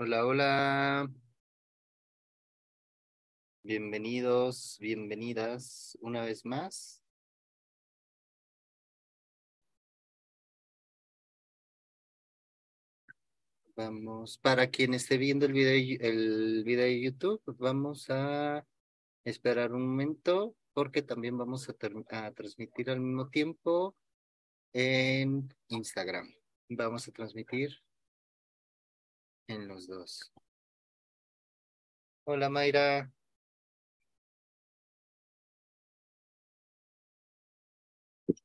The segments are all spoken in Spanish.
Hola, hola. Bienvenidos, bienvenidas una vez más. Vamos, para quien esté viendo el video, el video de YouTube, vamos a esperar un momento porque también vamos a, a transmitir al mismo tiempo en Instagram. Vamos a transmitir en los dos. Hola Mayra.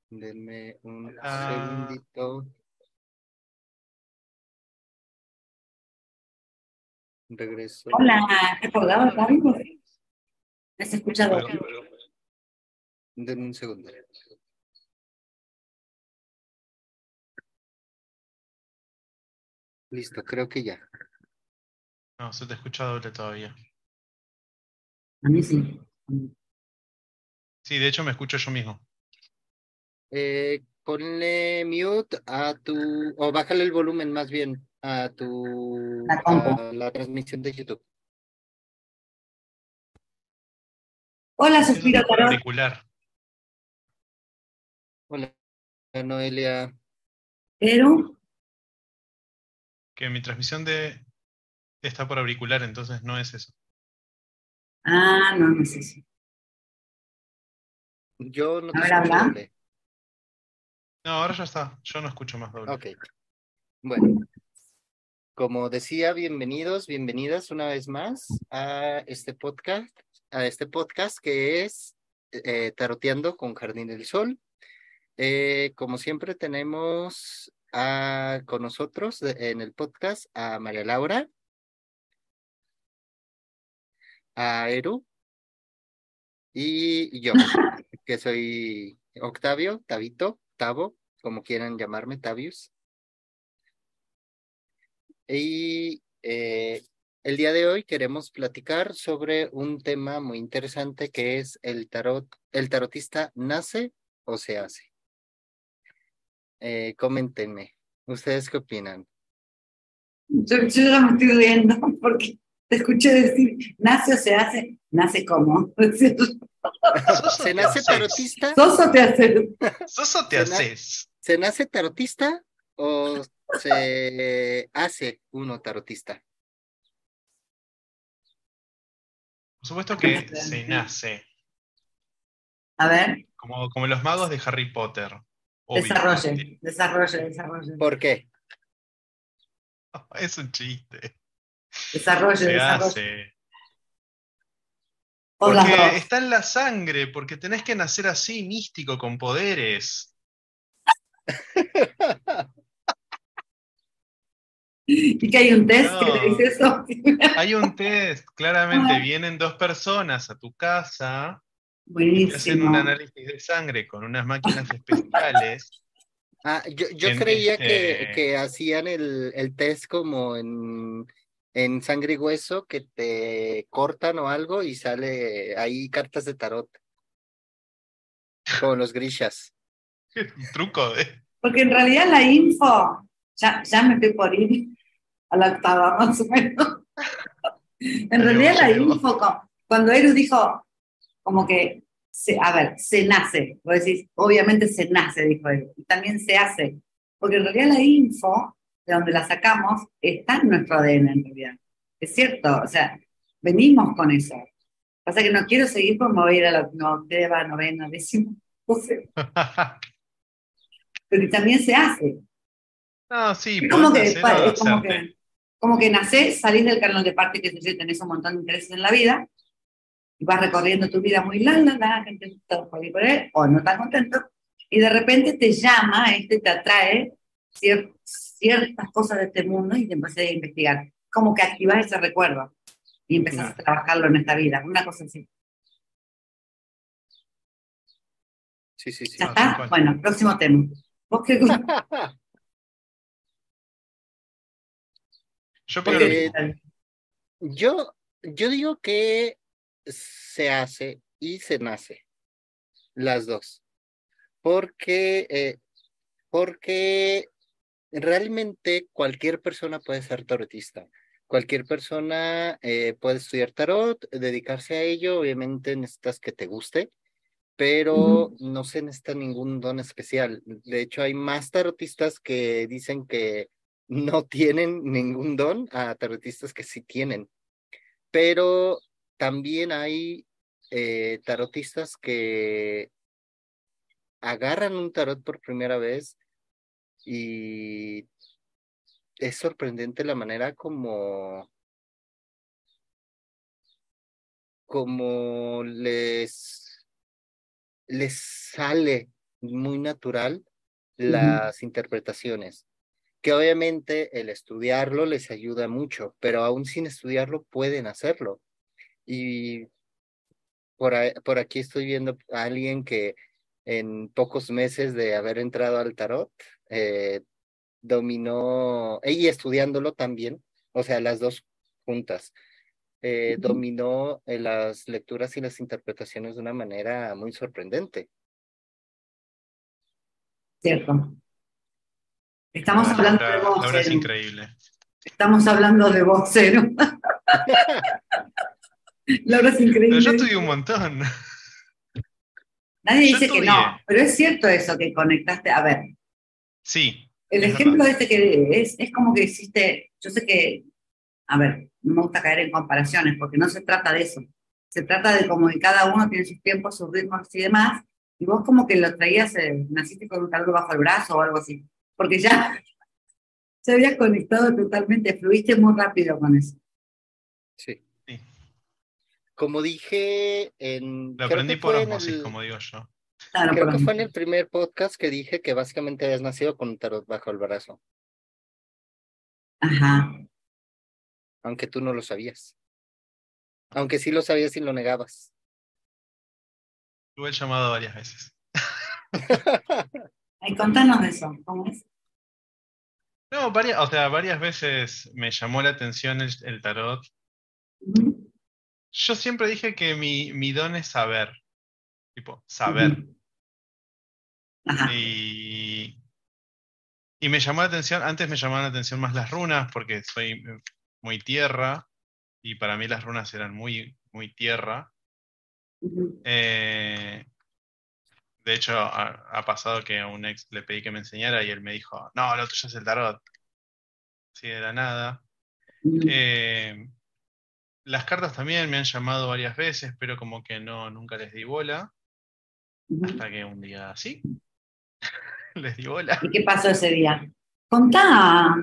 Denme un segundito. Regreso. Hola, ¿te acordabas, Gaby? ¿Has escuchado? Denme un segundo. Listo, creo que ya. No, se te escucha doble todavía. A mí sí. Sí, de hecho me escucho yo mismo. Eh, ponle mute a tu, o bájale el volumen más bien a tu, La a la transmisión de YouTube. Hola, Suspiro auricular. Hola, Noelia. Pero, Que mi transmisión de está por auricular, entonces no es eso. ah, no, no sé si. Yo no te escucho habla. doble. No, ahora ya está. Yo no escucho más doble. Ok. Bueno, como decía, bienvenidos, bienvenidas una vez más a este podcast, a este podcast que es eh, Taroteando con Jardín del Sol. Eh, como siempre tenemos a, con nosotros en el podcast a María Laura, a Eru y yo, que soy Octavio, Tabito, Tavo, como quieran llamarme, Tavius. Y eh, el día de hoy queremos platicar sobre un tema muy interesante que es el tarot. ¿El tarotista nace o se hace? Eh, coméntenme, ¿ustedes qué opinan? Yo, yo ya me estoy riendo porque te escuché decir, nace o se hace, nace como. ¿Sos o ¿Se te nace haces? tarotista? ¿Sos o te haces? ¿Sos o te haces? ¿Se nace tarotista o se hace uno tarotista? Por supuesto que se nace. A ver, Como, como los magos de Harry Potter. Obvio. desarrolle, desarrolle, desarrolle. ¿Por qué? Es un chiste. Desarrolle, Se desarrolle. las Porque está en la sangre, porque tenés que nacer así, místico, con poderes. Y que hay un test que te dice eso. Hay un test, claramente vienen dos personas a tu casa y te hacen Buenísimo. un análisis de sangre con unas máquinas especiales. Ah, yo, yo En creía que, este- que hacían el, el test como en, en sangre y hueso, que te cortan o algo y sale ahí cartas de tarot. Como los grishas. Un truco de. Porque en realidad la info, ya, ya me estoy por ir a la octava más o menos. En realidad la info, cuando Eru dijo, como que, se, a ver, se nace, vos decís, obviamente se nace, dijo él, y también se hace, porque en realidad la info, de donde la sacamos, está en nuestro ADN en realidad. Es cierto, o sea, venimos con eso. Pasa que no quiero seguir porque me voy a la no, octava, novena, décima, no sé, pero también se hace. no, sí, Es como que, es como que, como que nacés, salís del canal de parte que yo, tenés un montón de intereses en la vida, y vas recorriendo tu vida muy la, la, gente todo por por ahí, o no tan contento, y de repente te llama, este te atrae cier- ciertas cosas de este mundo y te empezás a investigar. Como que activás ese recuerdo y empezás a trabajarlo en esta vida, una cosa así. Sí, sí, sí. ¿Ya está? Bueno, próximo tema. ¿Vos qué Yo Eh, yo digo que se hace y se nace, las dos, porque, eh, porque realmente cualquier persona puede ser tarotista. Cualquier persona eh, puede estudiar tarot, dedicarse a ello, obviamente necesitas que te guste, pero no se necesita ningún don especial. De hecho, hay más tarotistas que dicen que no tienen ningún don a tarotistas que sí tienen. Pero también hay eh, tarotistas que agarran un tarot por primera vez y es sorprendente la manera como como les les sale muy natural las interpretaciones que obviamente el estudiarlo les ayuda mucho, pero aún sin estudiarlo pueden hacerlo. Y por, por aquí estoy viendo a alguien que en pocos meses de haber entrado al tarot, eh, dominó, y estudiándolo también, o sea, las dos juntas, eh, dominó eh, las lecturas y las interpretaciones de una manera muy sorprendente. Cierto. Estamos hablando de vos. Laura es increíble. Estamos hablando de vos, cero. Laura es increíble. Pero yo estudié un montón. Nadie dice que no, pero es cierto eso que conectaste. A ver. Sí. El ejemplo este que es, es como que hiciste, yo sé que, a ver, no me gusta caer en comparaciones porque no se trata de eso. Se trata de como que cada uno tiene sus tiempos, sus ritmos y demás. Y vos como que lo traías, eh, naciste con un calor bajo el brazo o algo así porque ya se había conectado totalmente, fluiste muy rápido con eso. Sí. Como dije en... Lo aprendí por osmosis, como digo yo. creo que fue en el primer podcast que dije que básicamente habías nacido con un tarot bajo el brazo. Ajá. Aunque tú no lo sabías. Aunque sí lo sabías y lo negabas. Tuve el llamado varias veces. Ay, contanos de eso, ¿cómo es? No, varias, o sea, varias veces me llamó la atención el, tarot. Yo siempre dije que mi, mi, don es saber. Tipo, saber. y, y me llamó la atención, antes me llamaban la atención más las runas, porque soy muy tierra, y para mí las runas eran muy, muy tierra. eh, de hecho, ha, pasado que a un ex le pedí que me enseñara y él me dijo, no, lo tuyo es el tarot. Así de la nada. Eh, las cartas también me han llamado varias veces, pero como que no, nunca les di bola. Hasta que un día sí, les di bola. ¿Y qué pasó ese día? Contá.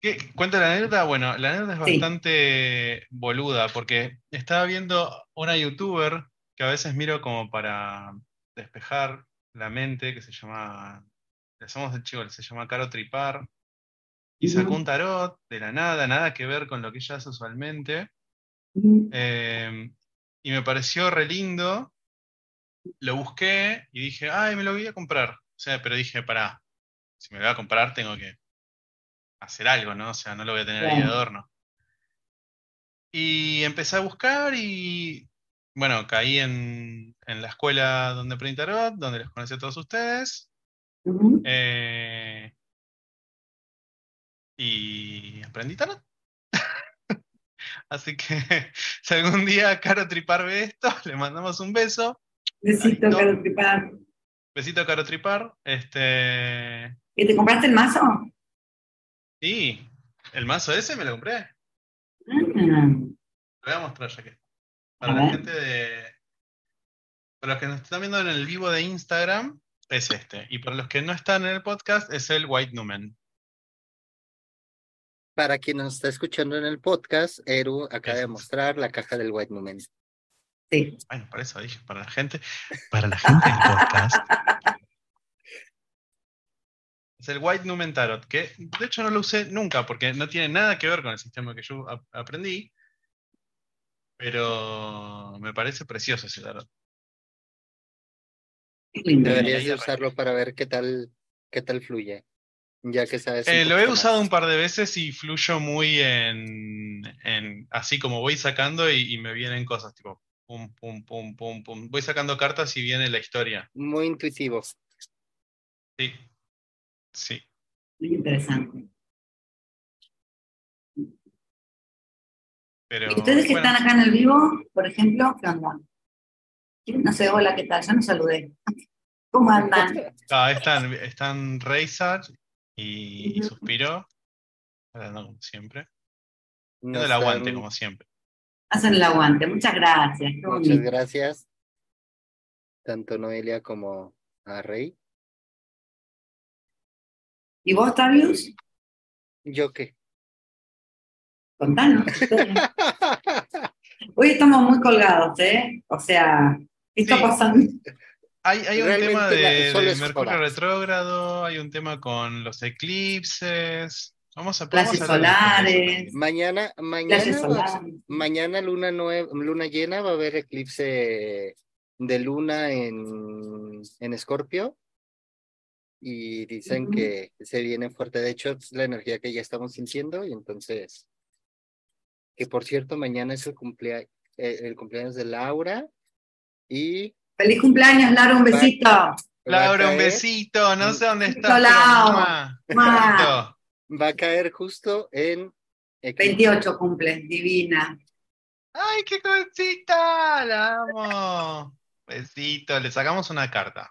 ¿Qué? ¿Cuenta la anécdota? Bueno, la anécdota es bastante boluda, porque estaba viendo una youtuber que a veces miro como para despejar la mente, que se llama, le somos el chico, se llama Caro Tripar, y sacó un tarot de la nada, nada que ver con lo que ella hace usualmente, em, y me pareció re lindo, lo busqué y dije, ay, me lo voy a comprar. O sea, pero dije, para si me lo voy a comprar tengo que hacer algo, ¿no? O sea, no lo voy a tener ahí de adorno. Y empecé a buscar y bueno, caí en, la escuela donde aprendí tarot, donde les conocí a todos ustedes. Eh, y aprendí tarot. Así que si algún día Caro Tripar ve esto, le mandamos un beso. Besito, Caro Tripar. Besito, Caro Tripar. Este... ¿Y te compraste el mazo? Sí, el mazo ese me lo compré. Ah. Lo voy a mostrar ya que. Para la gente de. Para los que nos están viendo en el vivo de Instagram, es este. Y para los que no están en el podcast, es el White Numen. Para quien nos está escuchando en el podcast, Eru acaba de mostrar la caja del White Numen. Sí. Bueno, para eso dije, para la gente, para la gente del podcast. es el White Numen Tarot, que de hecho no lo usé nunca porque no tiene nada que ver con el sistema que yo aprendí. Pero me parece precioso ese tarot. Deberías de usarlo para ver qué tal, qué tal fluye. Ya que sabes. Eh, lo he usado un par de veces y fluyo muy en, en así como voy sacando y, me vienen cosas tipo pum, pum, pum, pum, pum. Voy sacando cartas y viene la historia. Muy intuitivo. Sí. Sí. Muy interesante. Pero, ¿Y ustedes que bueno, están acá en el vivo, por ejemplo, qué onda? No sé, hola, ¿qué tal? Ya no saludé. ¿Cómo andan? ah, están, están Reisar y, y Ujú. Suspiro, hablando como siempre. No el aguante, como siempre. Hacen el aguante. Muchas gracias. Muchas gracias. Tanto Noelia como a Rey. ¿Y vos, Tavius? ¿Yo qué? Contanos. Hoy estamos muy colgados, ¿eh? O sea, ¿qué está Sí. pasando? Hay, hay un tema de, de Mercurio retrógrado, hay un tema con los eclipses. Vamos a Clases solares. Mañana, mañana, mañana luna nue- luna llena va a haber eclipse de luna en, en Escorpio. Y dicen Ujú. que se viene fuerte. De hecho, es la energía que ya estamos sintiendo. Y entonces, que por cierto, mañana es el cumplea- eh, el cumpleaños de Laura. Y Feliz cumpleaños, Laura, un besito. Laura, un besito, no sé dónde. ¡mua! ¡Mua! Besito. Va a caer justo en eclipse. 28 cumple, divina. ¡Ay, qué cosita! La amo. Besito, le sacamos una carta.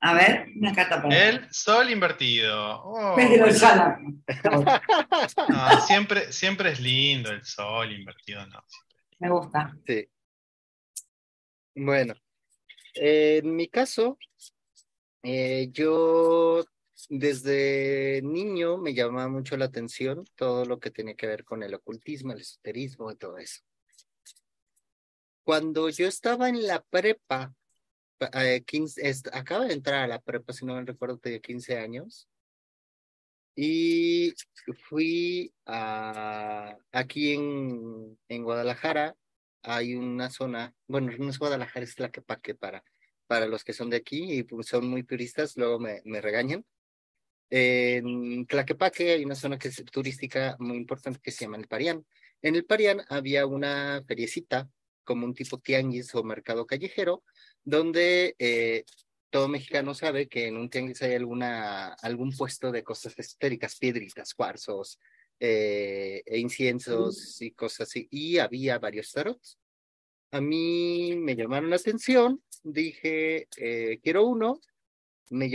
A ver, una carta para El sol invertido. Oh, no, siempre, siempre es lindo el sol invertido, no. Me gusta. Sí. Bueno, en mi caso, eh, yo desde niño me llamaba mucho la atención todo lo que tenía que ver con el ocultismo, el esoterismo y todo eso. Cuando yo estaba en la prepa, pa- eh, 15, est- acaba de entrar a la prepa, si no me recuerdo, tenía 15 años. Y fui a, aquí en, en Guadalajara, hay una zona, bueno, no es Guadalajara, es Tlaquepaque para, para los que son de aquí y pues, son muy turistas, luego me, me regañan. En Tlaquepaque hay una zona que es turística muy importante que se llama el Parián. En el Parián había una feriecita, como un tipo tianguis o mercado callejero, donde eh, todo mexicano sabe que en un tianguis hay alguna, algún puesto de cosas esotéricas, piedritas, cuarzos, eh, e inciensos y cosas así. Y había varios tarots. A mí me llamaron la atención, dije, eh, quiero uno, me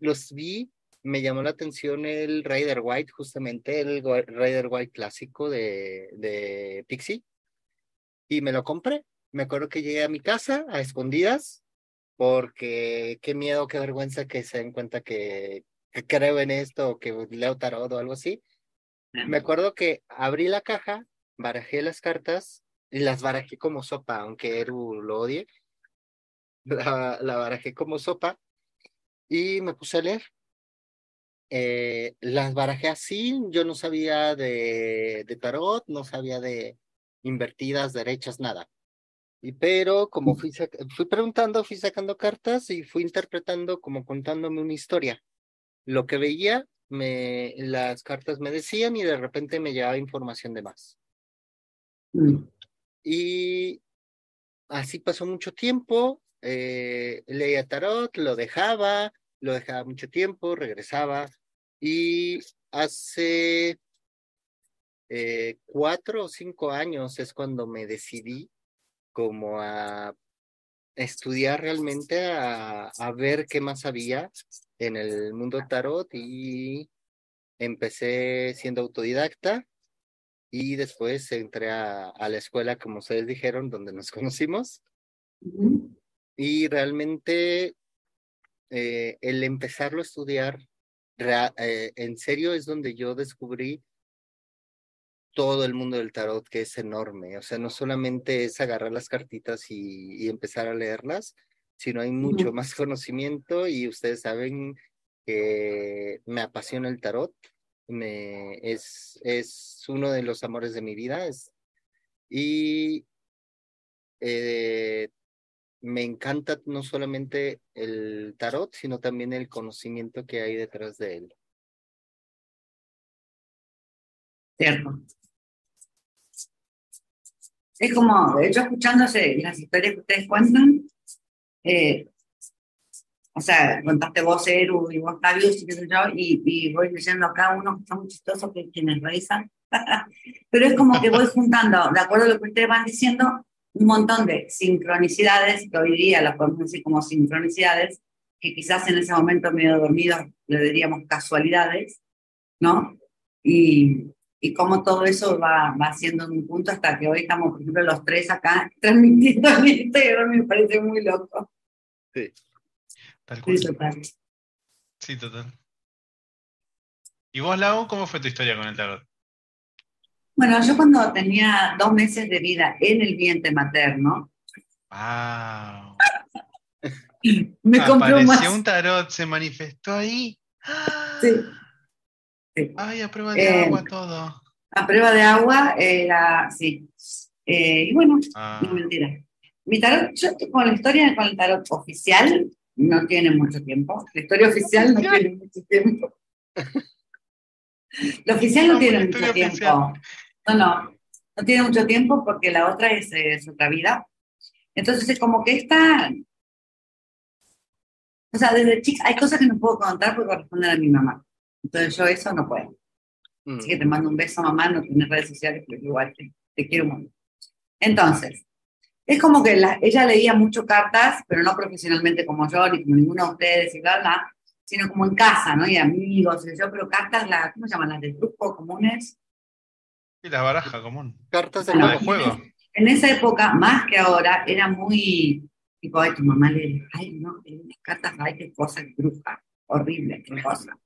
los vi, me llamó la atención el Rider White, justamente el Rider White clásico de, de Pixie, y me lo compré. Me acuerdo que llegué a mi casa a escondidas, porque qué miedo, qué vergüenza que se den cuenta que, que creo en esto o que leo tarot o algo así. Me acuerdo que abrí la caja, barajé las cartas y las barajé como sopa, aunque Eru lo odie. La, la barajé como sopa y me puse a leer. Eh, las barajé así, yo no sabía de, de tarot, no sabía de invertidas, derechas, nada. Y pero como fui, fui preguntando, fui sacando cartas y fui interpretando como contándome una historia. Lo que veía, me, las cartas me decían y de repente me llevaba información de más. Mm. Y así pasó mucho tiempo, eh, leía tarot, lo dejaba, lo dejaba mucho tiempo, regresaba. Y hace eh, cuatro o cinco años es cuando me decidí como a estudiar realmente, a, a ver qué más había en el mundo tarot y empecé siendo autodidacta y después entré a, a la escuela, como ustedes dijeron, donde nos conocimos. Y realmente eh, el empezarlo a estudiar rea- eh, en serio es donde yo descubrí todo el mundo del tarot, que es enorme. O sea, no solamente es agarrar las cartitas y, y empezar a leerlas, sino hay mucho más conocimiento y ustedes saben que me apasiona el tarot. Me, es, es uno de los amores de mi vida. Es, y eh, me encanta no solamente el tarot, sino también el conocimiento que hay detrás de él. Cierto. Es como, de hecho, escuchándose las historias que ustedes cuentan, eh, o sea, contaste vos, Eru, y vos, Tavius, y y, y voy leyendo acá uno que está muy chistoso, que quienes revisan. Pero es como que voy juntando, de acuerdo a lo que ustedes van diciendo, un montón de sincronicidades, que hoy día las podemos decir como sincronicidades, que quizás en ese momento medio dormido le diríamos casualidades, ¿no? Y, y cómo todo eso va, va haciendo un punto hasta que hoy estamos, por ejemplo, los tres acá transmitiendo en Instagram, me parece muy loco. Sí. Tal Sí, cual. total. Sí, total. ¿Y vos, Lau, cómo fue tu historia con el tarot? Bueno, yo cuando tenía dos meses de vida en el vientre materno, ¡Wow! me compré un Apareció un tarot, se manifestó ahí. ¡Ah! Sí. Sí. Ay, a prueba de Eh, agua todo. A prueba de agua era, sí. Eh, y bueno, Ah, no mentira. Mi tarot, yo con la historia con el tarot oficial no tiene mucho tiempo. La historia oficial no tiene mucho tiempo. La oficial no tiene mucho tiempo. oficial. No, no. No tiene mucho tiempo porque la otra es, eh, es otra vida. Entonces es como que esta. O sea, desde chica hay cosas que no puedo contar porque corresponden a mi mamá. Entonces yo eso no puedo. Mm. Así que te mando un beso, mamá, no tienes redes sociales, pero igual te, te quiero mucho. Entonces, es como que la- ella leía mucho cartas, pero no profesionalmente como yo, ni como ninguno de ustedes, y bla, bla, sino como en casa, ¿no? Y amigos, y yo, pero cartas, la, ¿cómo se llaman? Las de truco comunes. y la baraja común. Cartas de Bueno, La de juego. En esa época, más que ahora, era muy, tipo, ay, tu mamá le, ay, no, las cartas, ay, qué cosa, qué bruja, horrible, qué cosa.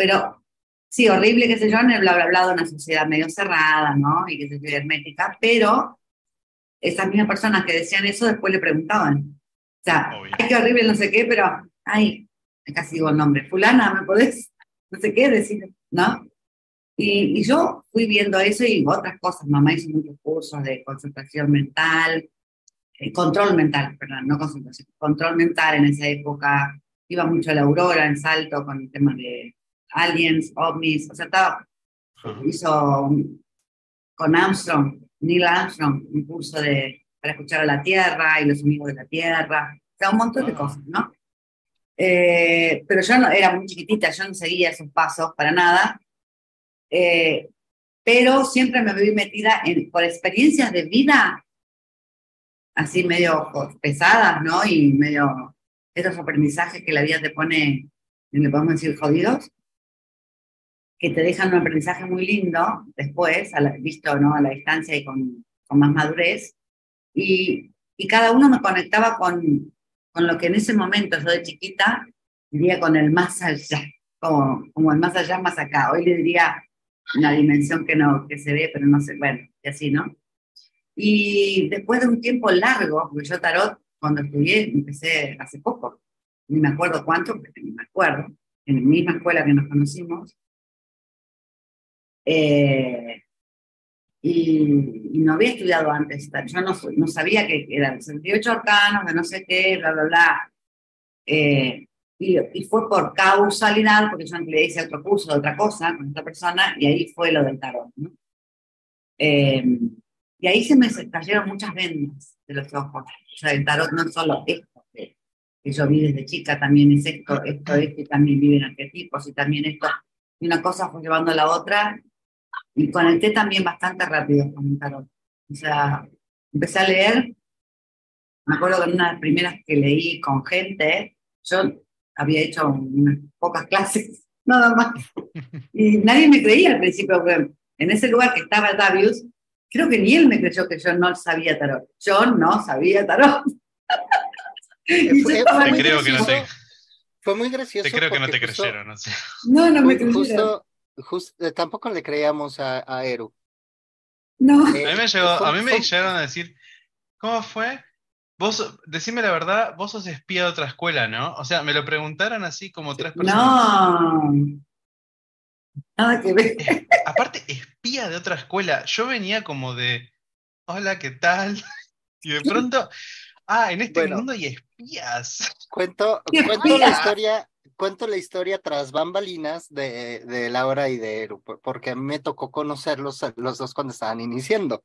Pero, sí, horrible, qué sé yo, en el bla, bla, bla de una sociedad medio cerrada, ¿no? Y que se yo, hermética, pero esas mismas personas que decían eso después le preguntaban. O sea, Obvio. ay, qué horrible, no sé qué, pero, ay, casi digo el nombre, fulana, ¿me podés, no sé qué, decir, ¿no? Y, y yo fui viendo eso y otras cosas. Mamá hizo muchos cursos de concentración mental, eh, control mental, perdón, no concentración, control mental en esa época. Iba mucho a la Aurora en Salto con el tema de aliens, ovnis, o sea, estaba, hizo un- con Armstrong, Neil Armstrong, un curso de, para escuchar a la Tierra y los amigos de la Tierra, o sea, un montón de Ah. cosas, ¿no? Eh, pero yo no, era muy chiquitita, yo no seguía esos pasos para nada. Eh, pero siempre me vi metida en, por experiencias de vida, así medio pesadas, ¿no? Y medio esos aprendizajes que la vida te pone, le podemos decir jodidos, que te dejan un aprendizaje muy lindo después, a la- visto ¿no? a la distancia y con, con más madurez. Y, y cada uno me conectaba con, con lo que en ese momento yo de chiquita diría con el más allá, como, como el más allá, más acá. Hoy le diría una dimensión que no que se ve, pero no sé, bueno, y así, ¿no? Y después de un tiempo largo, porque yo tarot, cuando estudié, empecé hace poco, ni me acuerdo cuánto, porque ni me acuerdo, en la misma escuela que nos conocimos, eh, y, y no había estudiado antes, yo no, no sabía que eran 68 arcanos, de no sé qué, bla, bla, bla. Eh, y, y, fue por causalidad, porque yo le hice otro curso de otra cosa con esta persona, y ahí fue lo del tarot. ¿no? Eh, y ahí se me cayeron muchas vendas de los ojos. O sea, el tarot no es solo esto que, que yo vi desde chica, también es esto, esto, esto, y también viven arquetipos, y también esto. Y una cosa fue llevando a la otra, y conecté también bastante rápido con el tarot. O sea, empecé a leer, me acuerdo que una de las primeras que leí con gente, yo había hecho unas pocas clases, nada más. Y nadie me creía al principio, porque en ese lugar que estaba Davius, creo que ni él me creyó que yo no sabía tarot. Yo no sabía tarot. Fue, te creo que no te, fue muy gracioso. Te creo que no te justo, creyeron, no sé. No, no me creyeron. Justo, eh, tampoco le creíamos a, a Eru. No. Eh, a mí me, llegó, a mí me llegaron a decir, ¿cómo fue? Vos, decime la verdad, vos sos espía de otra escuela, ¿no? O sea, me lo preguntaron así como tres personas. No. Nada que ver. Aparte, espía de otra escuela. Yo venía como de, hola, ¿qué tal? Y de pronto, ah, en este bueno, mundo hay espías. Cuento, cuento la historia, cuento la historia tras bambalinas de, de Laura y de Eru, porque me tocó conocerlos los dos cuando estaban iniciando.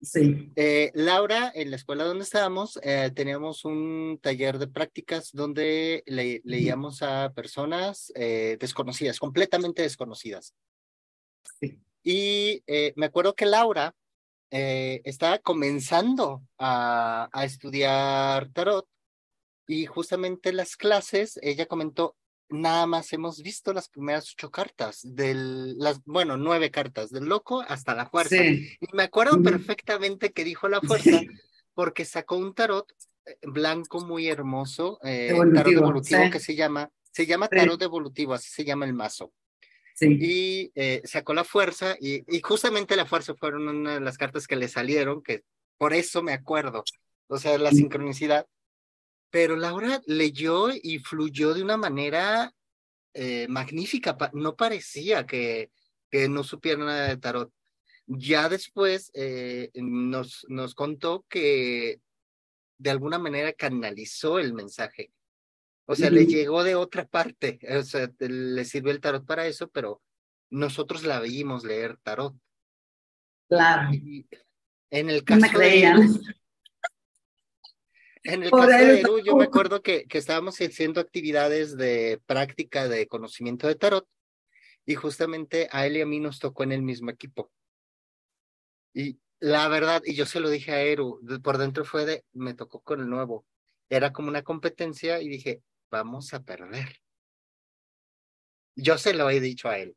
Sí. Eh, Laura, en la escuela donde estábamos, eh, teníamos un taller de prácticas donde leíamos a personas eh, desconocidas, completamente desconocidas. Sí. Y me acuerdo que Laura estaba comenzando a, a estudiar tarot y justamente en las clases ella comentó, nada más hemos visto las primeras ocho cartas, del, las, bueno, nueve cartas, del loco hasta la fuerza. Y me acuerdo perfectamente que dijo la fuerza, porque sacó un tarot eh, blanco muy hermoso, eh, tarot evolutivo que se llama, se llama tarot evolutivo, así se llama el mazo. Y eh, sacó la fuerza, y, y justamente la fuerza fueron una de las cartas que le salieron, que por eso me acuerdo, o sea, la sincronicidad pero Laura leyó y fluyó de una manera eh, magnífica. No parecía que, que no supiera nada de tarot. Ya después eh, nos, nos contó que de alguna manera canalizó el mensaje. O sea, le llegó de otra parte. O sea, le sirvió el tarot para eso, pero nosotros la veíamos leer tarot. Claro. en el caso de en el caso de Eru, yo me acuerdo que, que estábamos haciendo actividades de práctica de conocimiento de tarot y justamente a él y a mí nos tocó en el mismo equipo. Y la verdad, y yo se lo dije a Eru, por dentro fue de, me tocó con el nuevo. Era como una competencia y dije, vamos a perder. Yo se lo he dicho a él.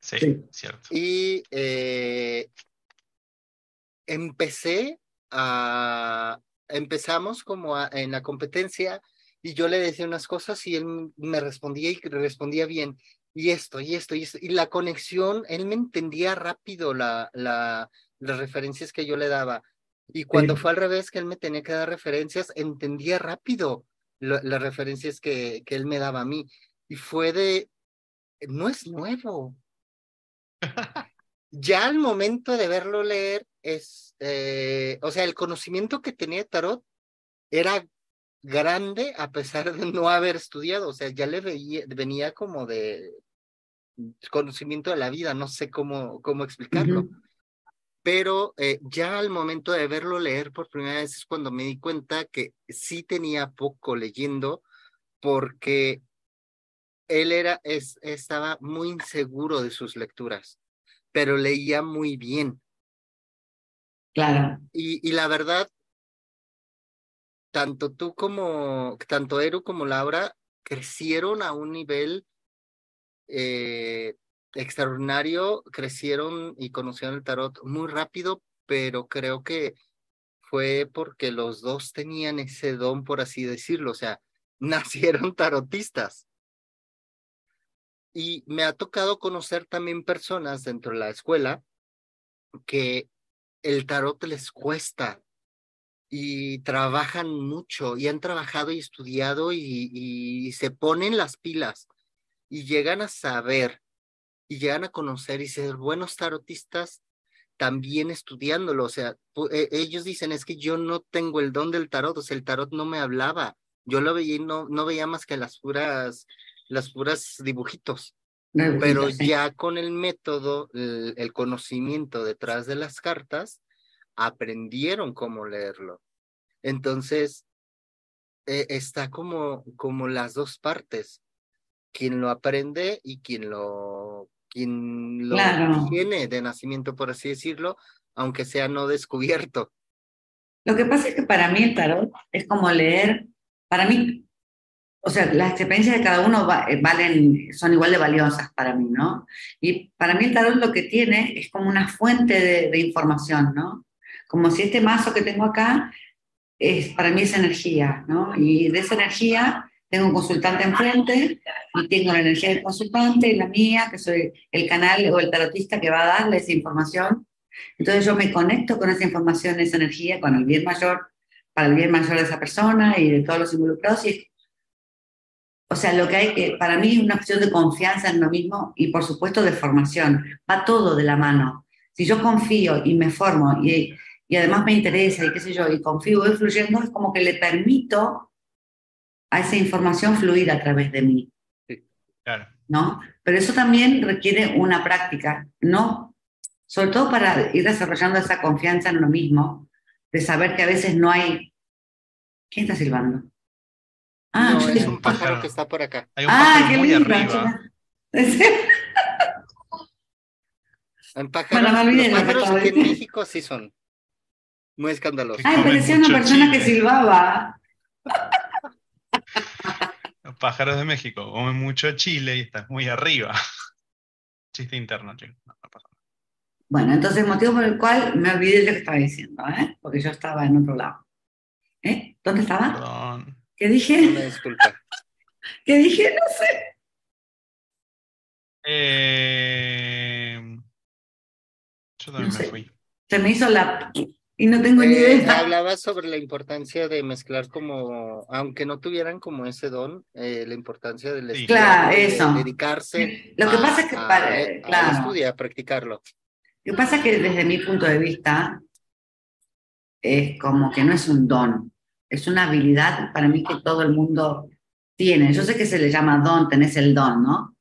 Sí, cierto. Y eh, empecé a, empezamos como en la competencia y yo le decía unas cosas y él me respondía y respondía bien. Y esto, y esto, y esto. Y la conexión, él me entendía rápido la, la, las referencias que yo le daba. Y cuando fue al revés, que él me tenía que dar referencias, entendía rápido las referencias que, que él me daba a mí. Y fue de, no es nuevo. ya al momento de verlo leer, es, eh, o sea, el conocimiento que tenía Tarot era grande a pesar de no haber estudiado, o sea, ya le veía, venía como de conocimiento de la vida, no sé cómo, cómo explicarlo. Pero eh, ya al momento de verlo leer por primera vez es cuando me di cuenta que sí tenía poco leyendo, porque él era, es, estaba muy inseguro de sus lecturas, pero leía muy bien. Claro. Y, y la verdad, tanto tú como, tanto Eru como Laura crecieron a un nivel eh, extraordinario, crecieron y conocieron el tarot muy rápido, pero creo que fue porque los dos tenían ese don, por así decirlo, o sea, nacieron tarotistas. Y me ha tocado conocer también personas dentro de la escuela que el tarot les cuesta y trabajan mucho y han trabajado y estudiado y, se ponen las pilas y llegan a saber y llegan a conocer y ser buenos tarotistas también estudiándolo. O sea, e, ellos dicen, es que yo no tengo el don del tarot, o sea, el tarot no me hablaba. Yo lo veía y no, no veía más que las puras, las puras dibujitos. Pero ya con el método, el, conocimiento detrás de las cartas, aprendieron cómo leerlo. Entonces, eh, está como, como las dos partes, quien lo aprende y quien lo, quien lo tiene de nacimiento, por así decirlo, aunque sea no descubierto. Lo que pasa es que para mí el tarot es como leer, para mí o sea, las experiencias de cada uno eh, valen, son igual de valiosas para mí, ¿no? Y para mí el tarot lo que tiene es como una fuente de, información, ¿no? Como si este mazo que tengo acá, es, para mí es energía, ¿no? Y de esa energía tengo un consultante enfrente y tengo la energía del consultante y la mía, que soy el canal o el tarotista que va a darle esa información. Entonces yo me conecto con esa información, esa energía, con el bien mayor, para el bien mayor de esa persona y de todos los involucrados y o sea, lo que hay que, para mí es una cuestión de confianza en lo mismo y por supuesto de formación. Va todo de la mano. Si yo confío y me formo y, y además me interesa y qué sé yo, y confío y fluyendo, es como que le permito a esa información fluir a través de mí. claro. ¿No? Pero eso también requiere una práctica. No, sobre todo para ir desarrollando esa confianza en uno mismo, de saber que a veces no hay... ¿Quién está silbando? Ah, no, es un pájaro que está por acá. Hay un ah, qué muy arriba. En pájaros, bueno, los pájaros aquí en México sí son muy escandalosos. Ay, parecía una persona que silbaba. Los pájaros de México comen mucho chile y estás muy arriba. Chiste interno, chicos. No, pasa nada. Bueno, entonces el motivo por el cual me olvidé de lo que estaba diciendo, ¿eh? porque yo estaba en otro lado. ¿Eh? ¿Dónde estaba? Perdón. ¿Qué dije? Una disculpa. ¿Qué dije? No sé. Eh... Yo también me fui. Se me hizo la y no tengo ni eh, idea. Hablaba sobre la importancia de mezclar como, aunque no tuvieran como ese don, eh, la importancia del estudio, dedicarse. Lo que pasa es que para, claro. estudiar, practicarlo. Lo que pasa es que desde mi punto de vista es como que no es un don, es una habilidad para mí que todo el mundo tiene. Yo sé que se le llama don, tenés el don, ¿no?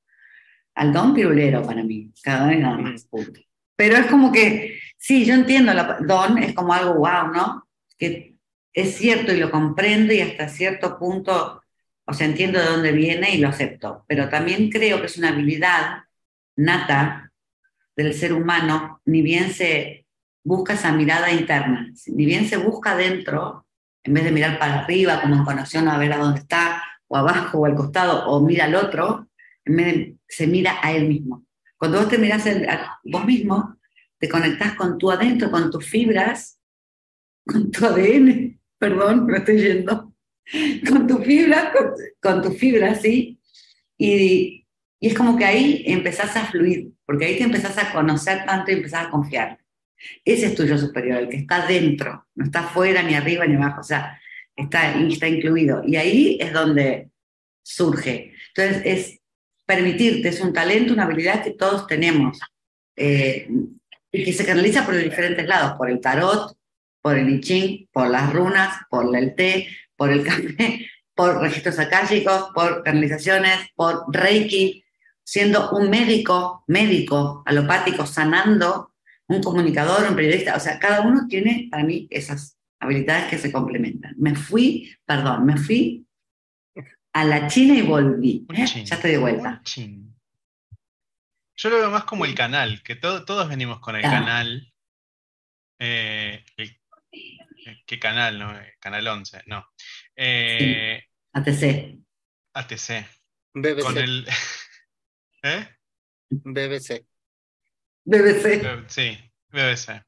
Al don pirulero para mí, cada vez nada más. Punto. Pero es como que, sí, yo entiendo, la, don es como algo wow, ¿no? Que es cierto y lo comprendo y hasta cierto punto, o sea, entiendo de dónde viene y lo acepto, pero también creo que es una habilidad nata del ser humano, ni bien se busca esa mirada interna, ni bien se busca dentro, en vez de mirar para arriba como en conexión a ver a dónde está, o abajo o al costado, o mira al otro, en vez de, se mira a él mismo. Cuando vos te mirás a vos mismo, te conectás con tu adentro, con tus fibras, con tu ADN, perdón, me estoy yendo, con tu fibra, con, tu fibra, ¿sí? Y, y, es como que ahí empezás a fluir, porque ahí te empezás a conocer tanto y empezás a confiar. Ese es tuyo superior, el que está dentro, no está afuera, ni arriba, ni abajo, o sea, está, está incluido. Y ahí es donde surge. Entonces, es permitirte, es un talento, una habilidad que todos tenemos eh, y que se canaliza por diferentes lados, por el tarot, por el I por las runas, por el té, por el café, por registros akáshicos, por canalizaciones, por Reiki, siendo un médico, médico, alopático, sanando, un comunicador, un periodista, o sea, cada uno tiene para mí esas habilidades que se complementan. Me fui, perdón, me fui a la China y volví. ¿eh? Ya estoy de vuelta. Yo lo veo más como el canal, que todos venimos con el canal. Eh, ¿Qué canal? No? Eh, canal 11, no. ATC. ATC. BBC. Con el... ¿Eh? BBC. BBC. Sí, BBC.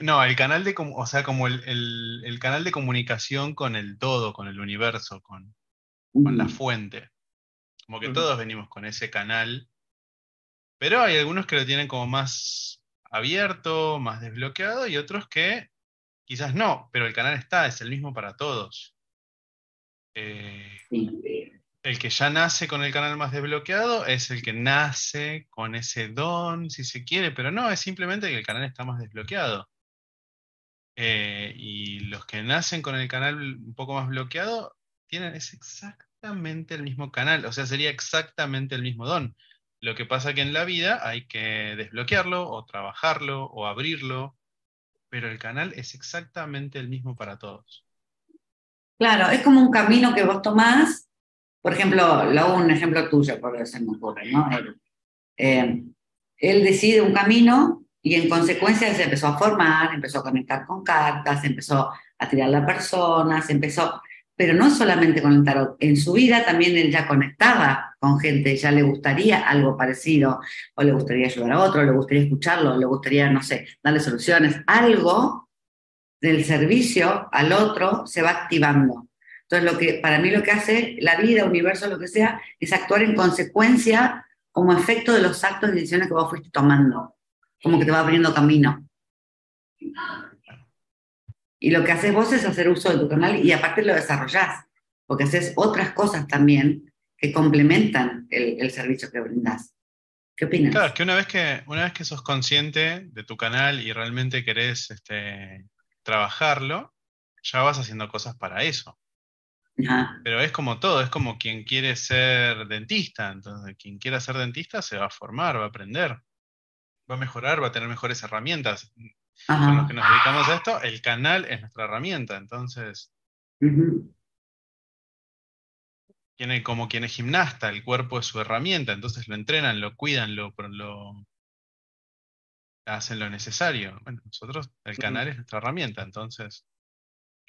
no, el canal de, o sea, como el, el, canal de comunicación con el todo, con el universo, con, con la fuente. Como que todos venimos con ese canal, pero hay algunos que lo tienen como más abierto, más desbloqueado, y otros que quizás no, pero el canal está, es el mismo para todos. Eh, el que ya nace con el canal más desbloqueado es el que nace con ese don, si se quiere, pero no, es simplemente que el canal está más desbloqueado. Eh, y los que nacen con el canal un poco más bloqueado tienen exacto exactamente el mismo canal, o sea, sería exactamente el mismo don. Lo que pasa que en la vida hay que desbloquearlo o trabajarlo o abrirlo, pero el canal es exactamente el mismo para todos. Claro, es como un camino que vos tomás, por ejemplo, lo un ejemplo tuyo, por eso me ocurre, ¿no? Él, eh, él decide un camino y en consecuencia se empezó a formar, empezó a conectar con cartas, empezó a tirar a personas, empezó pero no solamente con en su vida también él ya conectaba con gente, ya le gustaría algo parecido, o le gustaría ayudar a otro, le gustaría escucharlo, le gustaría, no sé, darle soluciones, algo del servicio al otro se va activando. Entonces, lo que, para mí lo que hace la vida, universo, lo que sea, es actuar en consecuencia como efecto de los actos y decisiones que vos fuiste tomando, como que te va abriendo camino. Y lo que haces vos es hacer uso de tu canal y aparte lo desarrollás, porque haces otras cosas también que complementan el, servicio que brindás. ¿Qué opinas? Claro, que una vez que, una vez que sos consciente de tu canal y realmente querés este, trabajarlo, ya vas haciendo cosas para eso. Pero es como todo, es como quien quiere ser dentista. Entonces, quien quiera ser dentista se va a formar, va a aprender. va a mejorar, va a tener mejores herramientas. Con los que nos dedicamos a esto, el canal es nuestra herramienta, entonces. tiene como quien es gimnasta, el cuerpo es su herramienta, entonces lo entrenan, lo cuidan, lo, lo hacen lo necesario. Bueno, nosotros, el canal es nuestra herramienta, entonces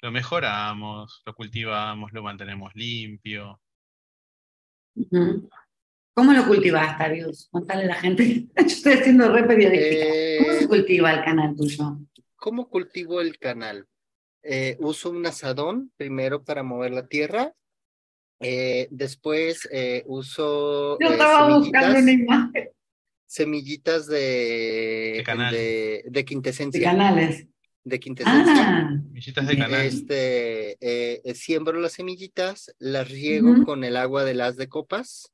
lo mejoramos, lo cultivamos, lo mantenemos limpio. ¿Cómo lo cultivas, Darius? Contale a la gente. Yo estoy haciendo re periodística. ¿Cómo se eh, cultiva el canal tuyo? ¿Cómo cultivo el canal? Eh, uso un asadón primero para mover la tierra. Eh, después uso. Yo estaba buscando una imagen. Semillitas de, de, de, quintesencia. De canales de quintesencia. Ah. Semillitas de canal. Este, siembro las semillitas, las riego con el agua de las de copas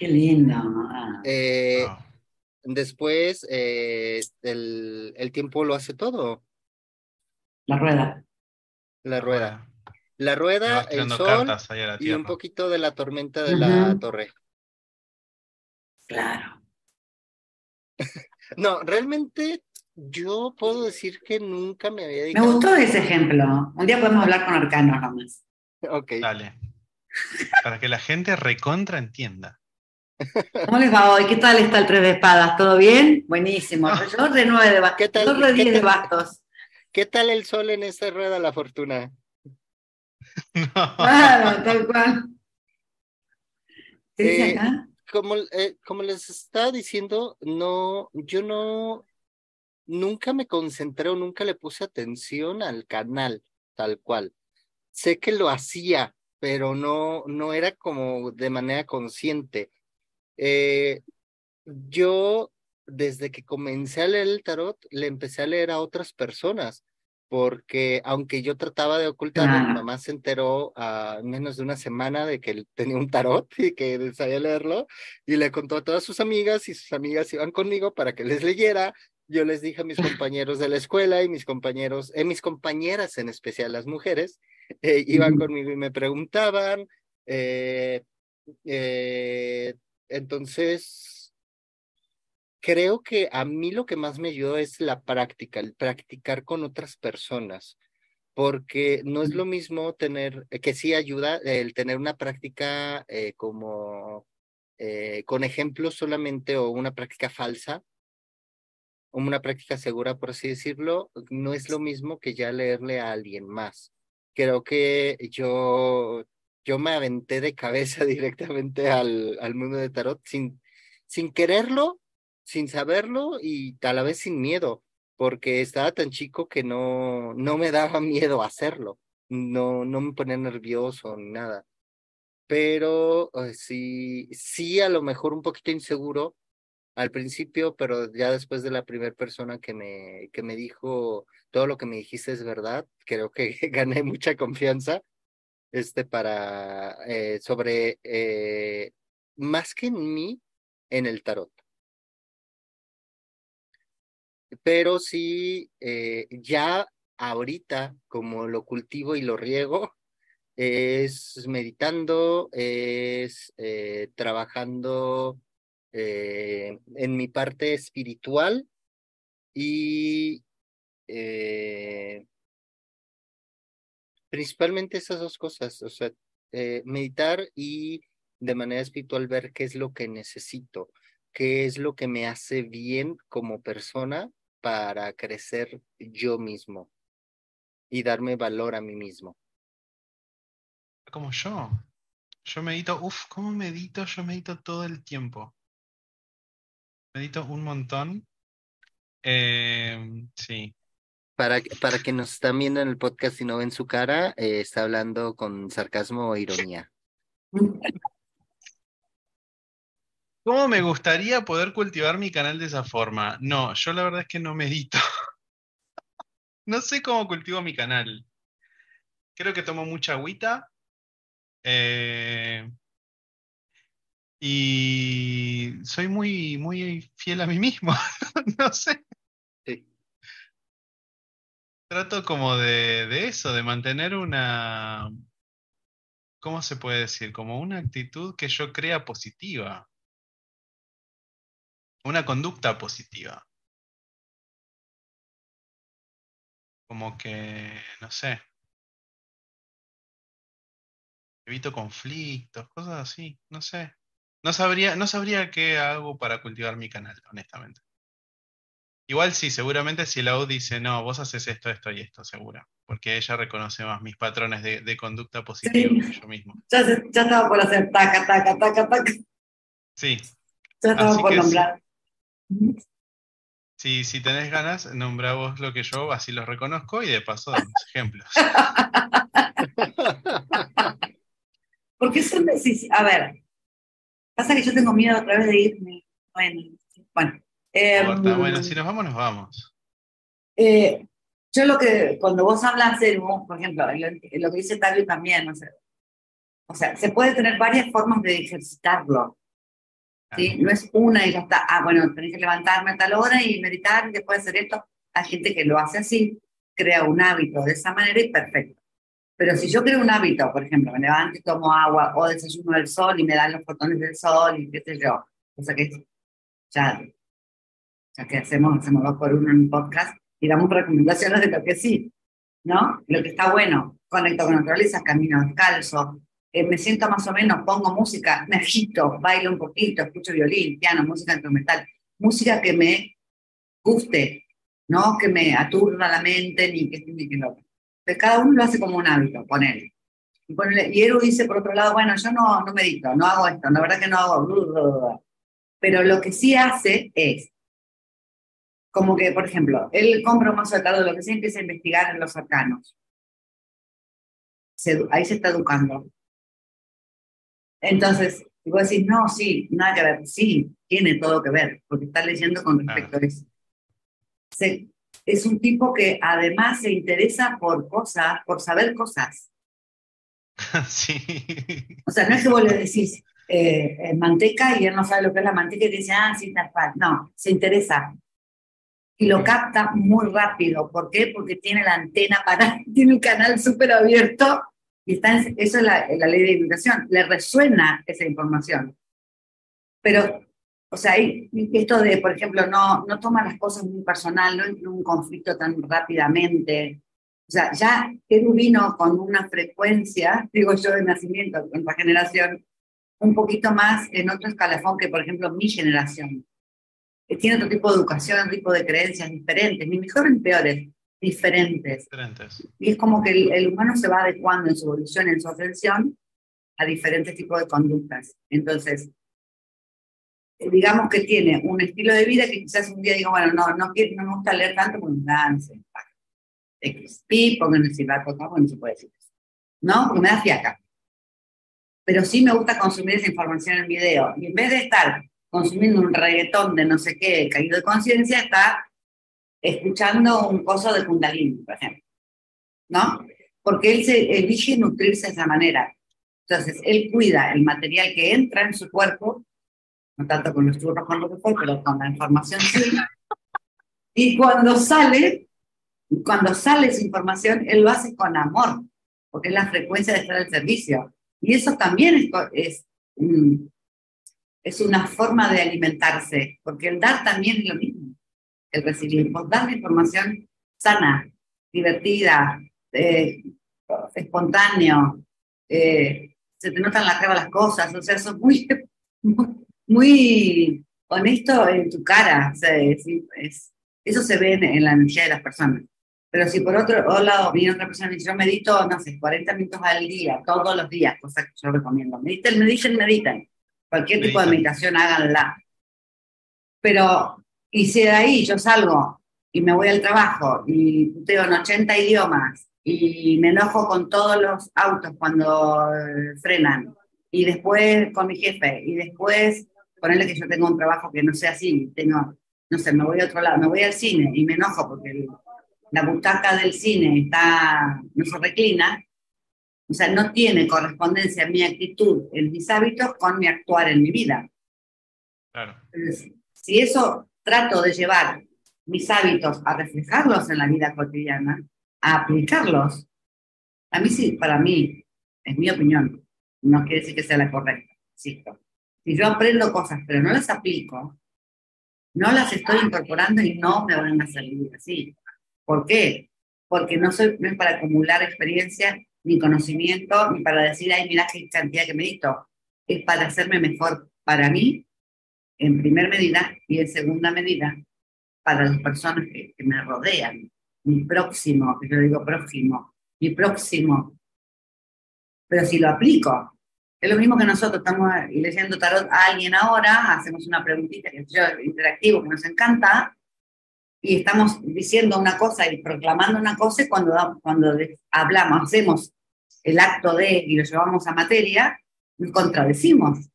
Qué lindo. Eh, después, eh, el, el, tiempo lo hace todo. La rueda. La rueda. La rueda, el sol y un poquito de la tormenta de la torre. Claro. no, realmente yo puedo decir que nunca me había dedicado. Me gustó ese ejemplo. Un día podemos hablar con Arcano nomás. Ok. Dale. Para que la gente recontra entienda. ¿Cómo les va hoy? ¿Qué tal está el tres de espadas? ¿Todo bien? Buenísimo. Yo de nueve de bastos. ¿Qué tal, de diez de bastos. ¿Qué tal el sol en esta rueda la fortuna? Claro, tal cual. ¿Qué dice eh, acá? Como, eh, como les estaba diciendo, no, yo no, nunca me concentré o nunca le puse atención al canal, tal cual. Sé que lo hacía, pero no, no era como de manera consciente. Eh, yo, desde que comencé a leer el tarot, le empecé a leer a otras personas, porque aunque yo trataba de ocultarlo, mi mamá se enteró a menos de una semana de que él tenía un tarot y que sabía leerlo, y le contó a todas sus amigas, y sus amigas iban conmigo para que les leyera. Yo les dije a mis compañeros de la escuela y mis compañeros, eh, mis compañeras en especial las mujeres, eh, iban conmigo y me preguntaban, eh, eh, entonces, creo que a mí lo que más me ayudó es la práctica, el practicar con otras personas, porque no es lo mismo tener, que sí ayuda el tener una práctica como con ejemplos solamente o una práctica falsa, una práctica segura, por así decirlo, no es lo mismo que ya leerle a alguien más. Creo que yo yo me aventé de cabeza directamente al, al mundo de tarot sin, sin quererlo, sin saberlo y a la vez sin miedo, porque estaba tan chico que no, no me daba miedo hacerlo, no, no me ponía nervioso ni nada. Pero eh, sí, sí, a lo mejor un poquito inseguro al principio, pero ya después de la primera persona que me, que me dijo todo lo que me dijiste es verdad, creo que gané mucha confianza este, para, eh, sobre, eh, más que en mí, en el tarot. Pero sí, eh, ya ahorita, como lo cultivo y lo riego, es meditando, es trabajando en mi parte espiritual y Principalmente esas dos cosas, o sea, eh, meditar y de manera espiritual ver qué es lo que necesito, qué es lo que me hace bien como persona para crecer yo mismo y darme valor a mí mismo. Como yo. Yo medito, uff, ¿cómo medito? Yo medito todo el tiempo. Un montón. Eh, sí, para, para que nos están viendo en el podcast y no ven su cara, eh, está hablando con sarcasmo o ironía. ¿Cómo me gustaría poder cultivar mi canal de esa forma? No, yo la verdad es que no medito. no sé cómo cultivo mi canal. Creo que tomo mucha agüita. Eh, y soy muy, muy fiel a mí mismo. no sé. Trato como de, eso, de mantener una, ¿cómo se puede decir? Como una actitud que yo crea positiva. una conducta positiva. Como que, no sé, evito conflictos, cosas así, no sé. No sabría, no sabría qué hago para cultivar mi canal, honestamente. Igual sí, seguramente si la U dice, no, vos haces esto, esto y esto, seguro. Porque ella reconoce más mis patrones de, conducta positiva que yo mismo. Ya, ya, estaba por hacer taca, taca, taca, taca. Sí. Ya estaba por nombrar. Sí, si tenés ganas, nombra vos lo que yo, así los reconozco y de paso damos ejemplos. Porque son A ver, pasa que yo tengo miedo otra vez de irme. Bueno, bueno. Em, bueno, si nos vamos, nos vamos. Eh, yo lo que, cuando vos hablas de por ejemplo, lo, que dice Tabio también, o sea, o sea, se puede tener varias formas de ejercitarlo. ¿sí? No es una y ya está, ah, bueno, tenés que levantarme a tal hora y meditar y después hacer esto. Hay gente que lo hace así, crea un hábito de esa manera y perfecto. Pero si yo creo un hábito, por ejemplo, me levanto y tomo agua o desayuno del sol y me dan los fotones del sol y qué sé yo, o sea que ya, ya que hacemos, hacemos dos por uno en un podcast y damos recomendaciones de lo que sí, ¿no? Lo que está bueno, conecto con naturaleza, camino descalzo, eh, me siento más o menos, pongo música, me agito, bailo un poquito, escucho violín, piano, música instrumental, música que me guste, no que me aturda la mente ni que ni que lo. cada uno lo hace como un hábito, poner. Y, y Eru dice por otro lado, bueno, yo no, no medito, no hago esto, la verdad que no hago. Pero lo que sí hace es, como que, por ejemplo, él compra un mazo de tarot, lo que sea, empieza a investigar en los arcanos. ahí se está educando. Entonces, y vos decís, no, sí, nada que ver. Sí, tiene todo que ver, porque está leyendo con respecto a eso. Es un tipo que además se interesa por cosas, por saber cosas. Sí. O sea, no es que vos le decís eh, eh, manteca y él no sabe lo que es la manteca y dice, ah, sí, tal cual. No, se interesa. Y lo capta muy rápido. ¿Por qué? Porque tiene la antena para, tiene el canal súper abierto y está eso es la, ley de educación, le resuena esa información. Pero, o sea, esto de, por ejemplo, no, no toma las cosas muy personal, no entra en un conflicto tan rápidamente. O sea, ya Edu vino con una frecuencia, digo yo, de nacimiento, en la generación, un poquito más en otro escalafón que, por ejemplo, mi generación. Que tiene otro tipo de educación, otro tipo de creencias diferentes, ni mejores ni peores, diferentes. Y es como que el, humano se va adecuando en su evolución, en su ascensión, a diferentes tipos de conductas. Entonces, eh, digamos que tiene un estilo de vida que quizás un día diga, bueno, no, no, no me gusta leer tanto porque me da XP, se va a tocar, bueno, se puede decir eso. ¿No? Me da fiaca. Pero sí me gusta consumir esa información en video. Y en vez de estar consumiendo un reggaetón de no sé qué, caído de conciencia, está escuchando un coso de Kundalini, por ejemplo, ¿no? Porque él se elige nutrirse de esa manera. Entonces, él cuida el material que entra en su cuerpo, no tanto con los churros con lo que fue, pero con la información sí. Y cuando sale, cuando sale esa información, él lo hace con amor, porque es la frecuencia de estar al servicio. Y eso también es, es, es una forma de alimentarse, porque el dar también es lo mismo el recibir. Vos das información sana, divertida, eh, espontáneo, eh, se te notan la cara las cosas, o sea, sos muy, muy, honesto en tu cara. O sea, es, eso se ve en, la energía de las personas. Pero si por otro lado viene otra persona y dice, yo medito, no sé, 40 minutos al día, todos los días, cosa que yo recomiendo. Mediten, mediten, mediten. Cualquier tipo de meditación háganla. Pero y si de ahí yo salgo y me voy al trabajo y tengo en 80 idiomas y me enojo con todos los autos cuando eh, frenan y después con mi jefe y después ponerle que yo tengo un trabajo que no sea así, tengo, no sé, me voy a otro lado, me voy al cine y me enojo porque la butaca del cine está, no se reclina, o sea, no tiene correspondencia mi actitud en mis hábitos con mi actuar en mi vida. Claro. si eso trato de llevar mis hábitos a reflejarlos en la vida cotidiana, a aplicarlos. A mí sí, para mí, es mi opinión, no quiere decir que sea la correcta, insisto. Si yo aprendo cosas pero no las aplico, no las estoy incorporando y no me van a salir así. ¿Por qué? Porque no, soy, no es para acumular experiencia ni conocimiento, ni para decir, ay, mira qué cantidad que medito. Es para hacerme mejor para mí, en primer medida, y en segunda medida, para las personas que, que me rodean. Mi próximo, que yo digo próximo, mi próximo. Pero si lo aplico, es lo mismo que nosotros estamos leyendo tarot a alguien ahora, hacemos una preguntita que yo interactivo que nos encanta, y estamos diciendo una cosa y proclamando una cosa, y cuando, cuando hablamos, hacemos el acto de y lo llevamos a materia, nos contradecimos.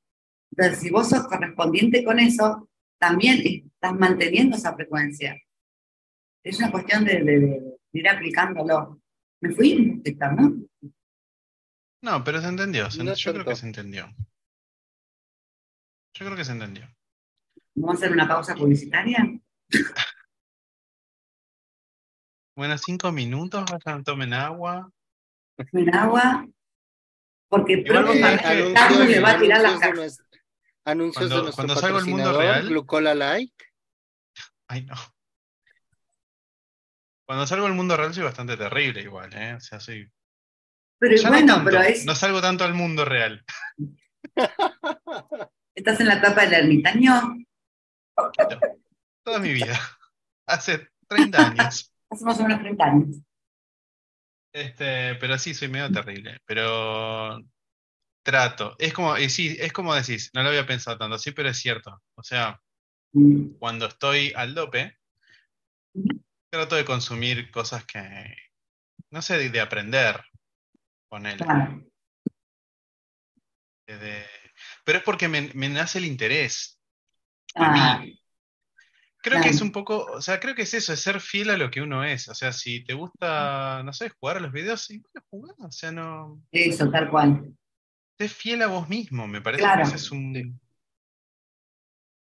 Entonces, si vos sos correspondiente con eso, también estás manteniendo esa frecuencia. Es una cuestión de, ir aplicándolo. Me fui, ¿no? No, pero se entendió. yo creo que se entendió. Yo creo que se entendió. ¿Vamos a hacer una pausa publicitaria? bueno, cinco minutos, vayan, tomen agua. Tomen agua. Porque pronto eh, Carlos le va a tirar la cara. Anuncios cuando, de nuestro cuando salgo el mundo real. Glucola Light. Ay, no. Cuando salgo al mundo real soy bastante terrible igual, ¿eh? O sea, soy pero bueno, pero es... No salgo tanto al mundo real. ¿Estás en la etapa del ermitaño? Toda mi vida. Hace 30 años. Hace más o menos 30 años. Este, pero sí, soy medio terrible. Pero trato. Es como, sí, es como decís, no lo había pensado tanto, sí, pero es cierto. O sea, mm. cuando estoy al dope, trato de consumir cosas que, no sé, de aprender con él. Pero es porque me, nace el interés. A mí. Creo que es un poco, o sea, creo que es eso, es ser fiel a lo que uno es. O sea, si te gusta, no sé, jugar a los videos, sí, jugar, o sea, no. Eso, tal cual. Sé fiel a vos mismo, me parece que ese es un.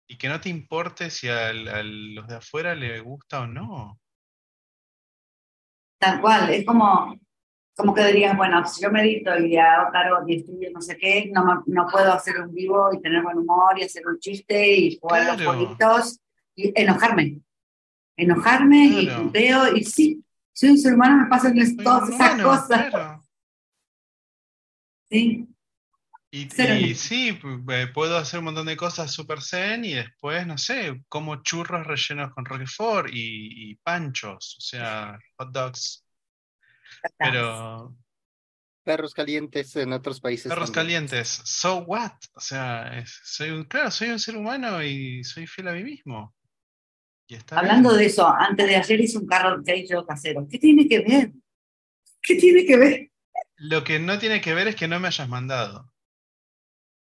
Y que no te importe si a, a los de afuera le gusta o no. Tal cual, es como, como que dirías, bueno, si yo medito y hago tarot y estudio no sé qué, no, no puedo hacer un vivo y tener buen humor y hacer un chiste y jugar los jueguitos y enojarme. Enojarme y punteo y sí, soy un ser humano, me pasan todas esas cosas. Sí. Y, sí, eh, puedo hacer un montón de cosas super zen y después, no sé, como churros rellenos con Roquefort y, y panchos, o sea, hot dogs pero. Perros calientes en otros países. Perros calientes. So what? O sea, soy un, claro, soy un ser humano y soy fiel a mí mismo. Hablando de eso, antes de ayer hice un carro yo casero. ¿Qué tiene que ver? ¿Qué tiene que ver? Lo que no tiene que ver es que no me hayas mandado.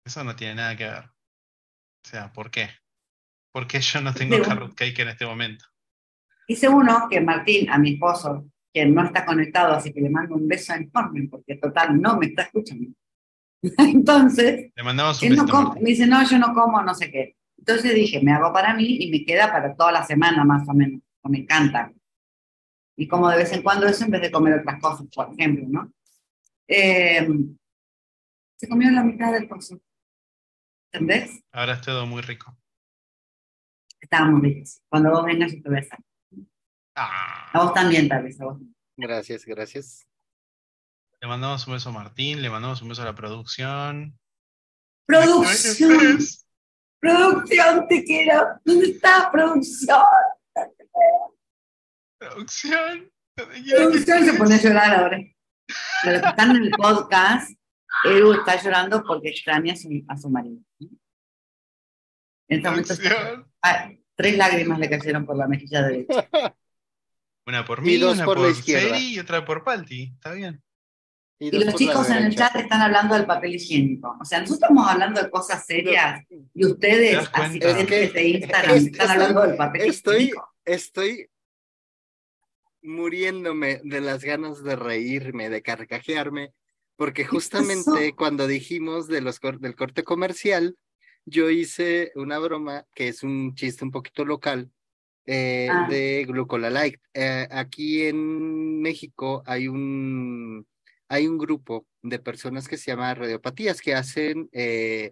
Eso no tiene nada que ver. O sea, ¿por qué? ¿Por qué yo no tengo carrot cake en este momento? Hice uno que Martín, a mi esposo, que no está conectado, así que le mando un beso enorme, porque total no me está escuchando. Entonces, le mandamos un beso. me dice, no, yo no como, no sé qué. Entonces dije, me hago para mí y me queda para toda la semana más o menos, me encanta. Y como de vez en cuando eso en vez de comer otras cosas, por ejemplo, ¿no? Eh, se comió la mitad del coso. ¿Entendés? Ahora es todo muy rico. Estaba muy rico. Cuando vos vengas yo te voy a a vos también, tal vez. A vos. Gracias, gracias. Le mandamos un beso a Martín, le mandamos un beso a la producción. ¡Producción! ¡Producción, te quiero! ¿Dónde está producción? Producción. Producción se pone a llorar ahora. Pero que están en el podcast, Edu está llorando porque extraña a su, a su marido. En este momento, tres lágrimas le cayeron por la mejilla derecha. Una por mí, una por, la y otra por Palti. Está bien. Y, los chicos en el chat están hablando del papel higiénico. O sea, nosotros estamos hablando de cosas serias y ustedes, asistentes de Instagram, están hablando del papel estoy, higiénico. Estoy muriéndome de las ganas de reírme, de carcajearme, porque justamente cuando dijimos de los, del corte comercial, yo hice una broma que es un chiste un poquito local, eh, ah. de Glucola Light. Eh, aquí en México hay un, hay un grupo de personas que se llama radiopatías que hacen, eh,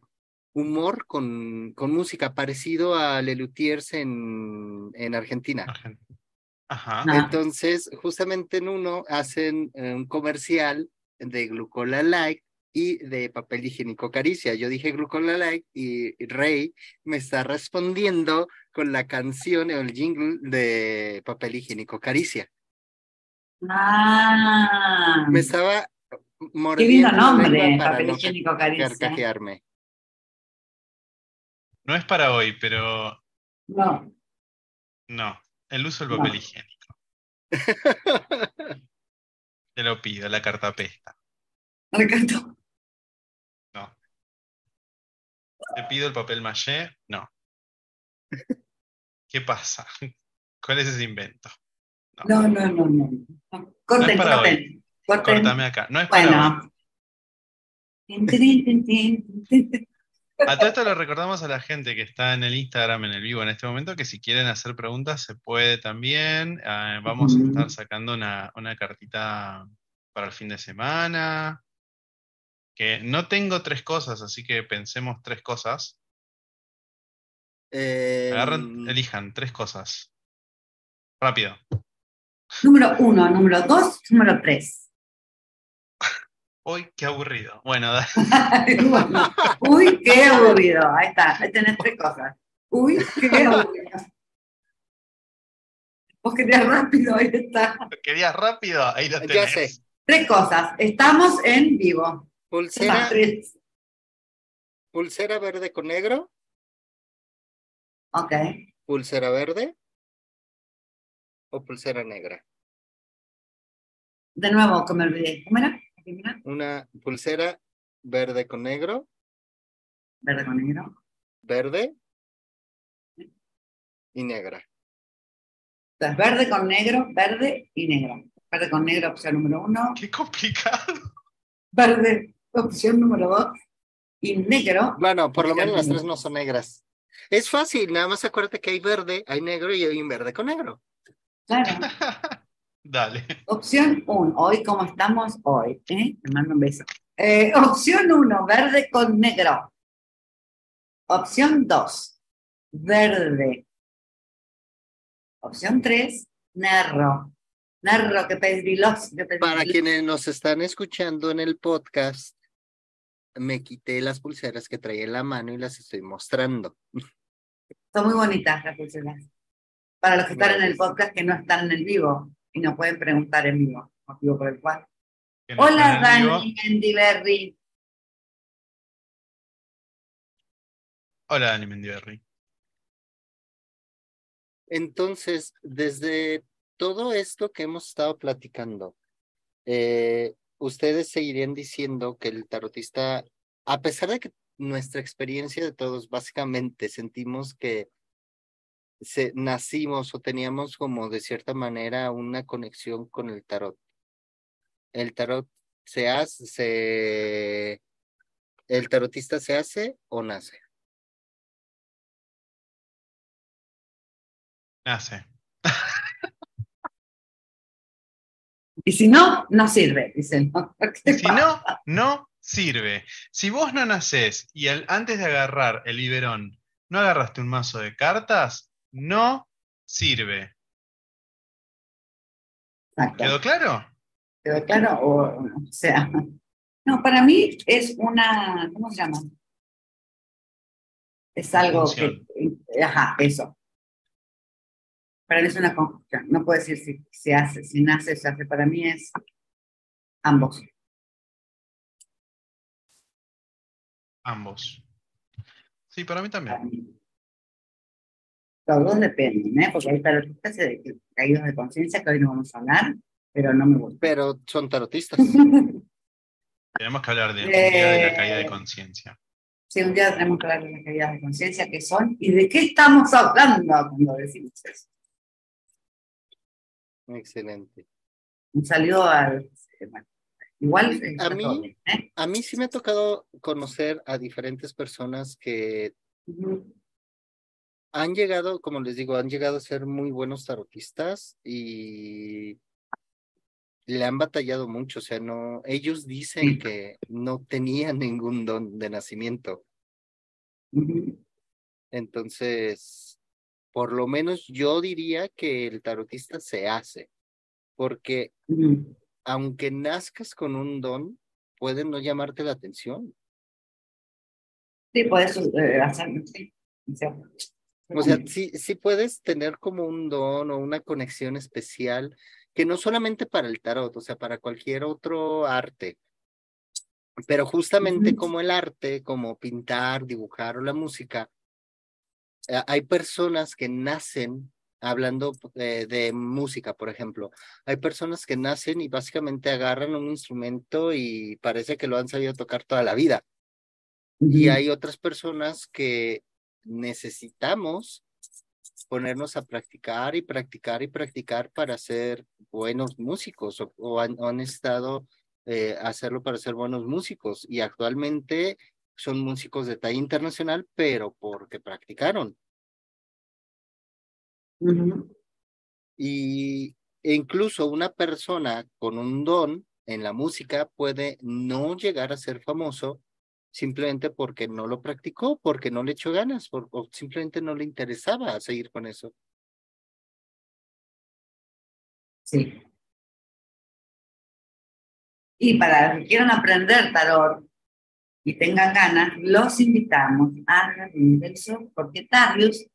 humor con, con música, parecido a Lelutiers en, en Argentina. Ajá. Entonces, justamente en uno hacen eh, un comercial de Glucola Light y de papel higiénico Caricia. Yo dije Glucola Light y Rey me está respondiendo con la canción o el jingle de papel higiénico Caricia. Ah. Me estaba Qué lindo nombre, papel higiénico Caricia. Carcajearme. No es para hoy, pero. No. No, el uso del papel higiénico. Te lo pido, la cartapesta. Me encantó. No. Te pido el papel maché. No. ¿Qué pasa? ¿Cuál es ese invento? No, no, no, no. no. Corten, para corten. Córtame acá. No es para. Bueno. A todo esto lo recordamos a la gente que está en el Instagram en el vivo en este momento, que si quieren hacer preguntas se puede también. Eh, vamos a estar sacando una, una cartita para el fin de semana. Que no tengo tres cosas, así que pensemos tres cosas. Eh, Agarran, elijan tres cosas. Rápido. Número uno, número dos, número tres. Uy, qué aburrido. Bueno, da- Bueno, Uy, qué aburrido. Ahí está, ahí tenés tres cosas. Uy, qué aburrido. Vos querías rápido, ahí está. querías rápido, ahí lo Ya tenés. sé. Tres cosas. Estamos en vivo. Pulsera, pulsera verde con negro, Ok. pulsera verde o pulsera negra. De nuevo, que me olvidé. ¿Cómo era? ¿La primera? Una pulsera verde con negro, Verde con negro. verde y negra. Entonces, verde con negro, verde y negro. Verde con negro, opción número uno. Qué complicado. Verde, opción número dos. Y negro, Bueno, por lo menos las tres no son negras. Es fácil, nada más acuérdate que hay verde, hay negro y hay un verde con negro. claro. Dale. Opción 1, hoy como estamos hoy, ¿eh? Te mando un beso. Eh, opción 1, verde con negro. Opción 2, verde. Opción 3, nerro. Nerro, que pedilos, que Para quienes nos están escuchando en el podcast, me quité las pulseras que traía en la mano y las estoy mostrando. Son muy bonitas las pulseras. Para los que están en el podcast que no están en el vivo y nos pueden preguntar en vivo, motivo por el cual. No Hola. Dani Mendiberri. Hola, Dani Mendiberri. Entonces, desde todo esto que hemos estado platicando, eh, ustedes seguirían diciendo que el tarotista, a pesar de que nuestra experiencia de todos, básicamente sentimos que se, nacimos o teníamos como de cierta manera una conexión con el tarot. El tarot se hace, se, el tarotista se hace o nace. Nace. Y si no, no sirve, dicen. ¿no? Y si no, no sirve. Si vos no nacés y al- antes de agarrar el biberón no agarraste un mazo de cartas, no sirve. Exacto. ¿Quedó claro? ¿Quedó claro? O, o sea, no, para mí es una, ¿cómo se llama? Es algo que, ajá, eso. Para mí es una conjunción. No puedo decir si se hace, si nace, se hace. Para mí es ambos. Ambos. Sí, para mí también. Para mí. Los dos dependen, ¿eh? Porque hay tarotistas de caídos de conciencia que hoy no vamos a hablar, pero no me gusta. Pero son tarotistas. Tenemos que hablar de un día de la caída de Eh, conciencia. Sí, un día tenemos que hablar de las caídas de conciencia que son y de qué estamos hablando cuando decimos eso. Excelente. Un saludo al. bueno, igual. A mí- ¿eh? A mí sí me ha tocado conocer a diferentes personas que han llegado, como les digo, han llegado a ser muy buenos tarotistas y le han batallado mucho. O sea, no, ellos dicen que no tenían ningún don de nacimiento. Entonces, por lo menos yo diría que el tarotista se hace, porque aunque nazcas con un don, puede no llamarte la atención. Sí, puedes eh, hacerlo, sí. O sea, sí, sí puedes tener como un don o una conexión especial, que no solamente para el tarot, o sea, para cualquier otro arte. Pero justamente como el arte, como pintar, dibujar o la música, hay personas que nacen hablando eh, de música, por ejemplo. Hay personas que nacen y básicamente agarran un instrumento y parece que lo han sabido tocar toda la vida. Y hay otras personas que necesitamos ponernos a practicar y practicar y practicar para ser buenos músicos o, han, estado eh, hacerlo para ser buenos músicos y actualmente son músicos de talla internacional, pero porque practicaron. Y e incluso una persona con un don en la música puede no llegar a ser famoso simplemente porque no lo practicó, porque no le echó ganas, o simplemente no le interesaba seguir con eso. Sí. Y para los que quieran aprender tarot y tengan ganas, los invitamos a Jardín del porque Tarius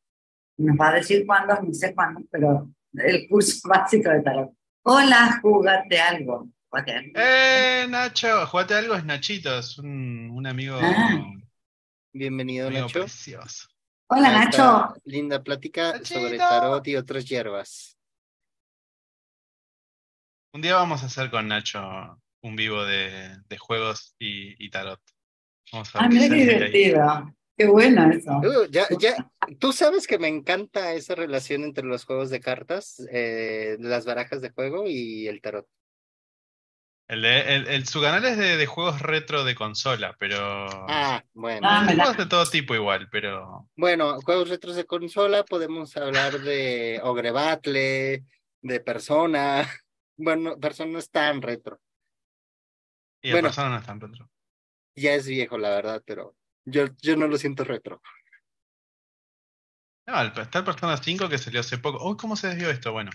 nos va a decir cuándo, no sé cuándo, pero el curso básico de tarot. Hola, júgate algo. Eh, Nacho, jugate algo es Nachito, es un, amigo. Ah. Bienvenido, Nacho. Precioso. Hola, Nacho. Linda plática sobre tarot y otras hierbas. Un día vamos a hacer con Nacho un vivo de, juegos y, tarot. Vamos a ver ah, mira qué divertido. Qué bueno eso. Uh, ya, ya, tú sabes que me encanta esa relación entre los juegos de cartas, eh, las barajas de juego y el tarot. El, el, su canal es de, juegos retro de consola, pero. Ah, bueno. Ah, juegos de todo tipo igual, pero. Bueno, juegos retros de consola, podemos hablar de Ogre Battle, de Persona. Bueno, Persona no es tan retro. Y el Persona no es tan retro. Ya es viejo, la verdad, pero yo, yo no lo siento retro. No, está el Persona 5 que salió hace poco. Uy, ¿cómo se desvió esto? Bueno.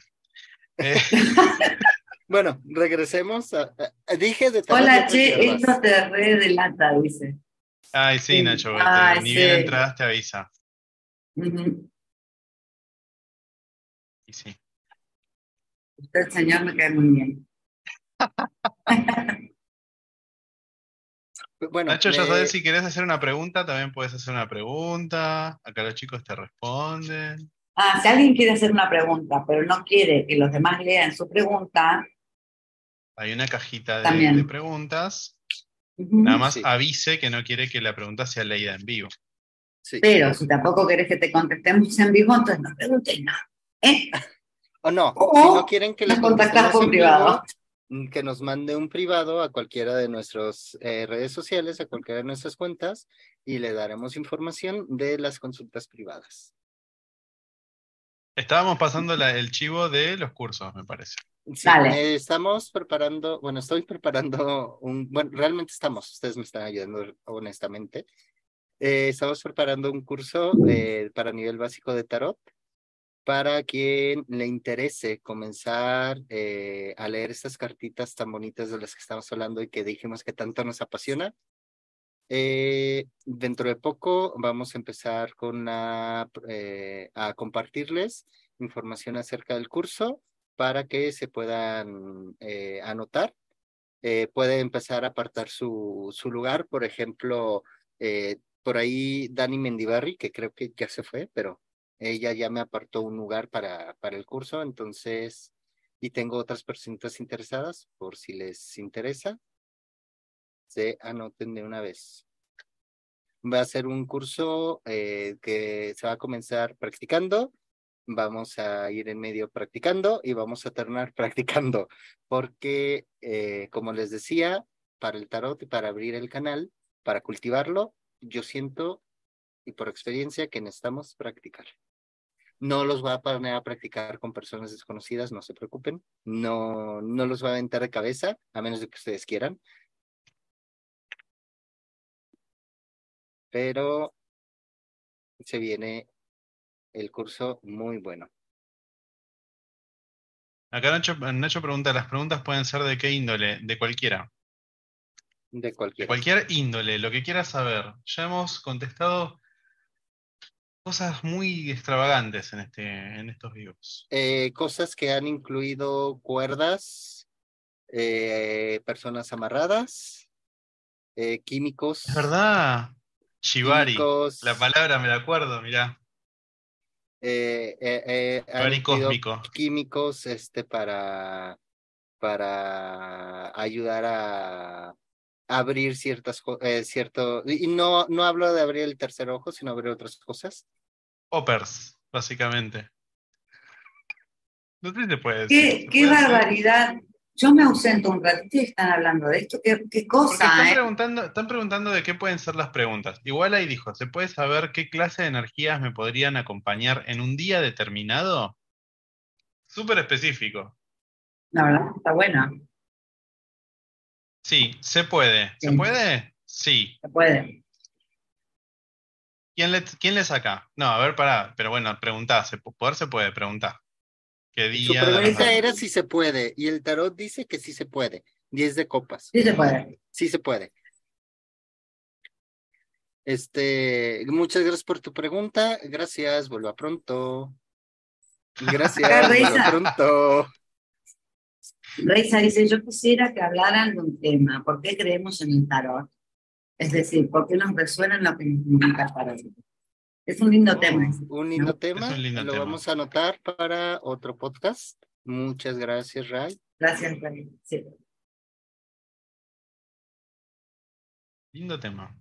Eh... Bueno, regresemos. A, dije de Hola, che, esto te re delata, dice. Ay, sí, Nacho, ni bien entradas te avisa. Y sí. Usted, señor, me cae muy bien. bueno, Nacho, ya sabes, si quieres hacer una pregunta, también puedes hacer una pregunta. Acá los chicos te responden. Ah, si alguien quiere hacer una pregunta, pero no quiere que los demás lean su pregunta, hay una cajita de, preguntas. Nada más avise que no quiere que la pregunta sea leída en vivo. Pero si tampoco querés que te contestemos en vivo, entonces no preguntes nada. ¿eh? O no, si no quieren que les contactemos por privado. Que nos mande un privado a cualquiera de nuestras eh, redes sociales, a cualquiera de nuestras cuentas, y le daremos información de las consultas privadas. Estábamos pasando el chivo de los cursos, me parece. Sí, estamos preparando, bueno, estoy preparando un, bueno, realmente estamos, ustedes me están ayudando honestamente. Eh, estamos preparando un curso eh, para nivel básico de tarot para quien le interese comenzar eh, a leer estas cartitas tan bonitas de las que estamos hablando y que dijimos que tanto nos apasiona. dentro de poco vamos a empezar con a compartirles información acerca del curso para que se puedan eh, anotar. Eh, puede empezar a apartar su, su lugar, por ejemplo, eh, por ahí Dani Mendibarri, que creo que ya se fue, pero ella ya me apartó un lugar para, para el curso, entonces, y tengo otras personas interesadas, por si les interesa, se anoten de una vez. Va a ser un curso que se va a comenzar practicando vamos a ir en medio practicando y vamos a terminar practicando, porque eh, como les decía, para el tarot y para abrir el canal, para cultivarlo, yo siento y por experiencia que necesitamos practicar. No los voy a poner a practicar con personas desconocidas, no se preocupen. No, no los voy a aventar de cabeza, a menos de que ustedes quieran. Pero se viene el curso muy bueno. Acá Nacho, Nacho pregunta, las preguntas pueden ser de qué índole, de cualquiera. De cualquier. De cualquier índole, lo que quieras saber. Ya hemos contestado cosas muy extravagantes en, este, en estos vivos. Eh, cosas que han incluido cuerdas, eh, personas amarradas, eh, químicos. Es verdad. Shibari. La palabra me la acuerdo, mirá. Shibari cósmico. Químicos este, para, para ayudar a abrir ciertas cosas, cierto, y no, no hablo de abrir el tercer ojo, sino abrir otras cosas. Oppers, básicamente. No puede decir. Qué, barbaridad. Yo me ausento un ratito y están hablando de esto. ¿Qué, cosa? están, eh? preguntando, están preguntando de qué pueden ser las preguntas. Igual ahí dijo, ¿se puede saber qué clase de energías me podrían acompañar en un día determinado? Súper específico. La verdad, está buena. Sí, se puede. ¿Se puede? Sí. Se puede. ¿Quién le, ¿Quién le saca? No, a ver, pará, pero bueno, preguntá, poder se puede, preguntar. ¿Qué día? Su pregunta era si se puede, y el tarot dice que sí se puede. Diez de copas. Sí se puede. Sí se puede. Este, muchas gracias por tu pregunta. Gracias, vuelva pronto. Gracias, vuelva pronto. Reisa dice, yo quisiera que hablaran de un tema, ¿por qué creemos en el tarot? Es decir, ¿por qué nos resuena lo que nos comunica el tarot? Es un lindo tema. Un lindo tema, lo vamos a anotar para otro podcast. Muchas gracias, Ray. Gracias, Ray. Lindo tema.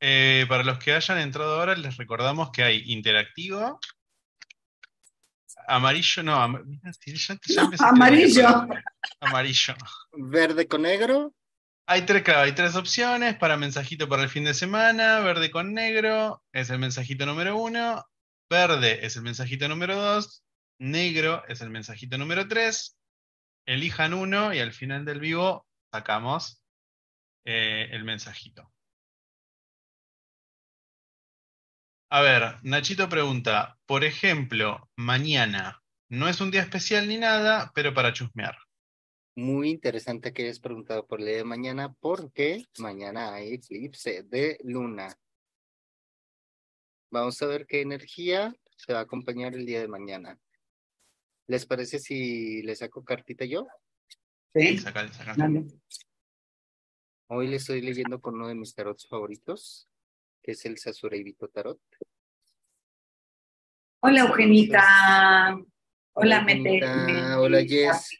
Eh, para los que hayan entrado ahora, les recordamos que hay interactivo, amarillo, no, amarillo. Amarillo. Verde con negro. Hay tres, hay tres opciones para mensajito para el fin de semana. Verde con negro es el mensajito número uno. Verde es el mensajito número dos. Negro es el mensajito número tres. Elijan uno y al final del vivo sacamos eh, el mensajito. A ver, Nachito pregunta, por ejemplo, mañana, no es un día especial ni nada, pero para chusmear. Muy interesante que hayas preguntado por el día de mañana, porque mañana hay eclipse de luna. Vamos a ver qué energía se va a acompañar el día de mañana. ¿Les parece si le saco cartita yo? Sí, Hoy le estoy leyendo con uno de mis tarots favoritos, que es el Vito Tarot. Hola, Eugenita. Hola, Mete. Hola, Jess.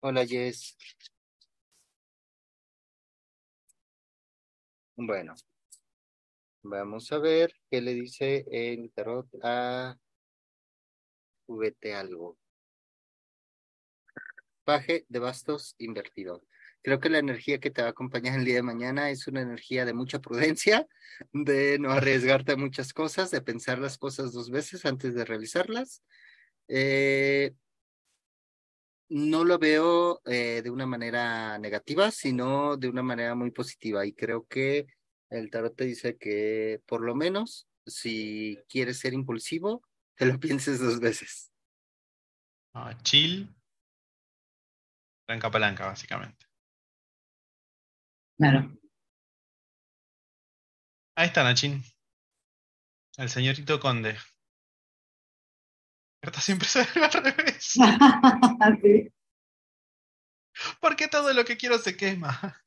Hola, Jess. Bueno, vamos a ver qué le dice el tarot a VT algo. Paje de bastos invertido. Creo que la energía que te va a acompañar el día de mañana es una energía de mucha prudencia, de no arriesgarte a muchas cosas, de pensar las cosas dos veces antes de realizarlas. Eh, no lo veo eh, de una manera negativa, sino de una manera muy positiva. Y creo que el tarot te dice que por lo menos si quieres ser impulsivo, te lo pienses dos veces. Ah, chill. Blanca palanca, básicamente. Claro. Ahí está, Nachín. El señorito conde. Carta siempre se ve al revés. Porque todo lo que quiero se quema.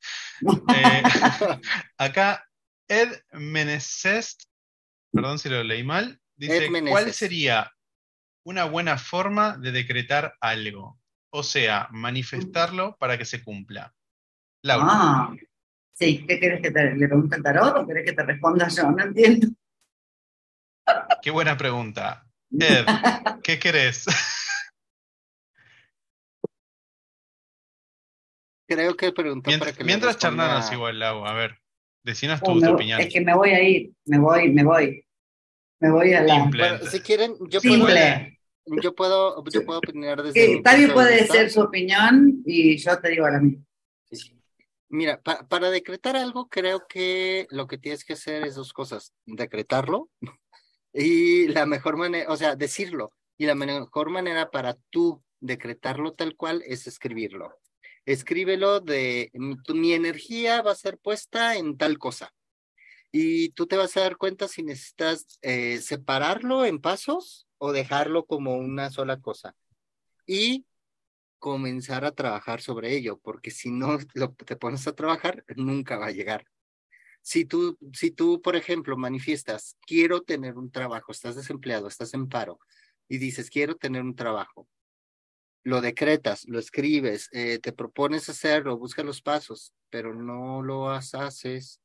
Eh, acá, Ed Menezes, perdón si lo leí mal, dice: ¿Cuál sería una buena forma de decretar algo? O sea, manifestarlo para que se cumpla. Laura. Ah. Sí, ¿qué querés que te le pregunte el tarot o querés que te responda yo? No entiendo. Qué buena pregunta. Ed, ¿qué querés? Creo que preguntó mientras, para que Mientras charlanos igual, Lau, a ver, decinos tu, tu opinión. Es que me voy a ir, me voy, me voy. Me voy a la... Bueno, si quieren, yo puedo, yo puedo, yo puedo opinar desde... Tavi puede ser su opinión y yo te digo la mía. Mira, para decretar algo, creo que lo que tienes que hacer es dos cosas. Decretarlo y la mejor manera, o sea, decirlo. Y la mejor manera para tú decretarlo tal cual es escribirlo. Escríbelo de, mi energía va a ser puesta en tal cosa. Y tú te vas a dar cuenta si necesitas eh, separarlo en pasos o dejarlo como una sola cosa. Y comenzar a trabajar sobre ello, porque si no lo, te pones a trabajar, nunca va a llegar. Si tú, si tú, por ejemplo, manifiestas, quiero tener un trabajo, estás desempleado, estás en paro, y dices, quiero tener un trabajo, lo decretas, lo escribes, eh, te propones hacerlo, buscas los pasos, pero no lo haces,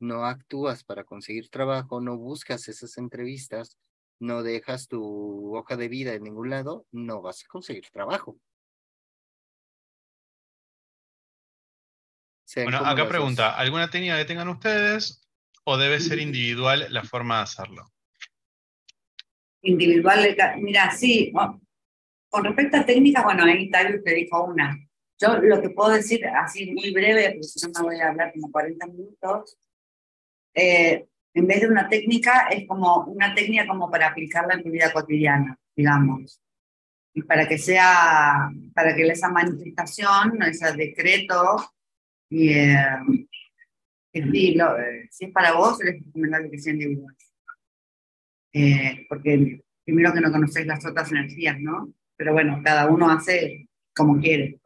no actúas para conseguir trabajo, no buscas esas entrevistas, no dejas tu hoja de vida en ningún lado, no vas a conseguir trabajo. Bueno, acá pregunta, ¿alguna técnica que tengan ustedes o debe ser individual la forma de hacerlo? Individual, mira, sí, con respecto a técnicas, bueno, ahí tal te dijo una. Yo lo que puedo decir así muy breve, porque si no me voy a hablar como 40 minutos, eh, en vez de una técnica, es como una técnica como para aplicarla en tu vida cotidiana, digamos. Y para que sea, para que esa manifestación, ese decreto, y eh, eh, si es para vos, es recomendable que sea individual. Eh, porque primero que no conocéis las otras energías, ¿no? Pero bueno, cada uno hace como quiere,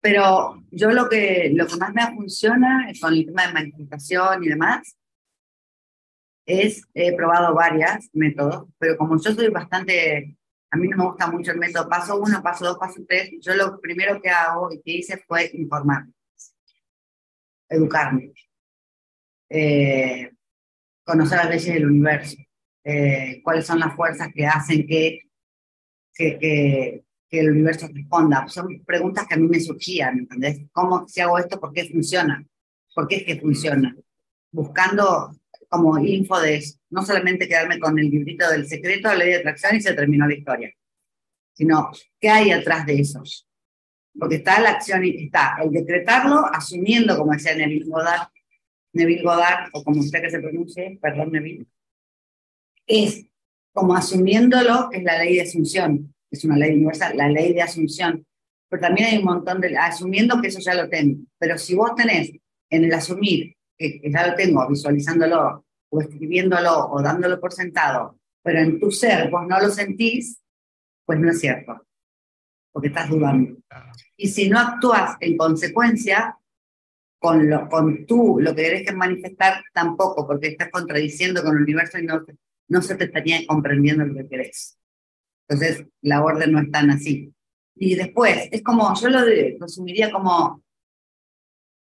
Pero yo lo que, lo que más me funciona con el tema de manifestación y demás es, he probado varias métodos, pero como yo soy bastante a mí no me gusta mucho el método paso uno, paso dos, paso tres. Yo lo primero que hago y que hice fue informarme, educarme, eh, conocer las leyes del universo, eh, cuáles son las fuerzas que hacen que, que, que, el universo responda. Son preguntas que a mí me surgían, ¿entendés? ¿Cómo si hago esto? ¿Por qué funciona? ¿Por qué es que funciona? Buscando como info de. No solamente quedarme con el librito del secreto, la ley de atracción y se terminó la historia. Sino, ¿qué hay atrás de eso? Porque está la acción y está el decretarlo, asumiendo, como decía Neville Goddard, Neville Goddard, o como usted que se pronuncie, perdón, Neville, es como asumiéndolo, es la ley de asunción, es una ley universal, la ley de asunción. Pero también hay un montón de, asumiendo que eso ya lo tengo. Pero si vos tenés en el asumir que, ya lo tengo visualizándolo o escribiéndolo o dándolo por sentado, pero en tu ser vos no lo sentís, pues no es cierto, porque estás dudando. Y si no actúas en consecuencia, con, lo, con tú, lo que querés que manifestar, tampoco, porque estás contradiciendo con el universo y no, no se te estaría comprendiendo lo que querés. Entonces, la orden no es tan así. Y después, es como, yo lo resumiría como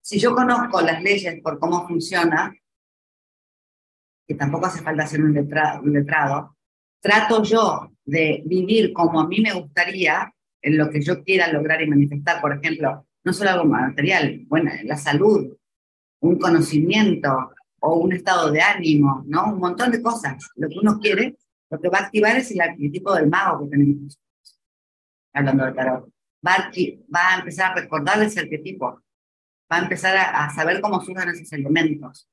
si yo conozco las leyes por cómo funciona, que tampoco hace falta ser un letrado, trato yo de vivir como a mí me gustaría en lo que yo quiera lograr y manifestar. Por ejemplo, no solo algo material, bueno, la salud, un conocimiento o un estado de ánimo, ¿no? Un montón de cosas. Lo que uno quiere, lo que va a activar es el arquetipo del mago que tenemos. Hablando de tarot. Va a, va a empezar a recordar ese arquetipo va a empezar a, saber cómo surgen esos elementos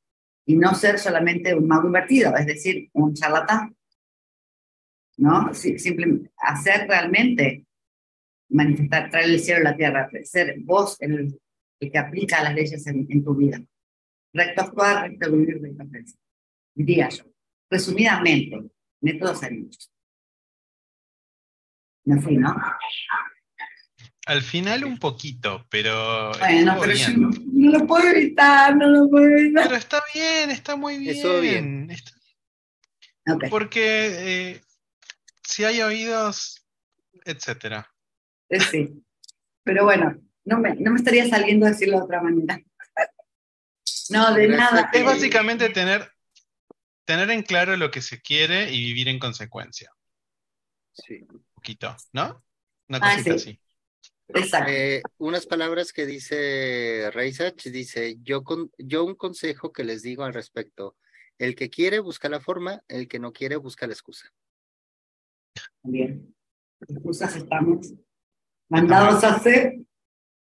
y no ser solamente un mago invertido, es decir, un charlatán. ¿No? simplemente hacer realmente, manifestar, traer el cielo a la tierra, ser vos el, que aplica las leyes en, tu vida. Recto actuar, recto vivir, recto pensar. Diría yo. Resumidamente, métodos hay. Me fui, ¿no? Al final un poquito, pero. Bueno, pero no, lo puedo evitar, no lo puedo evitar. Pero está bien, está muy bien. Eso bien. Porque eh, si hay oídos, etcétera. Eh, sí. Pero bueno, no me, no me estaría saliendo a decirlo de otra manera. No, de nada. Es básicamente tener, tener en claro lo que se quiere y vivir en consecuencia. Sí. Un poquito, ¿no? Una ah, cosita así. Eh, unas palabras que dice Reisach, dice, yo, con, yo un consejo que les digo al respecto, el que quiere busca la forma, el que no quiere busca la excusa. Bien, excusas estamos mandados a hacer.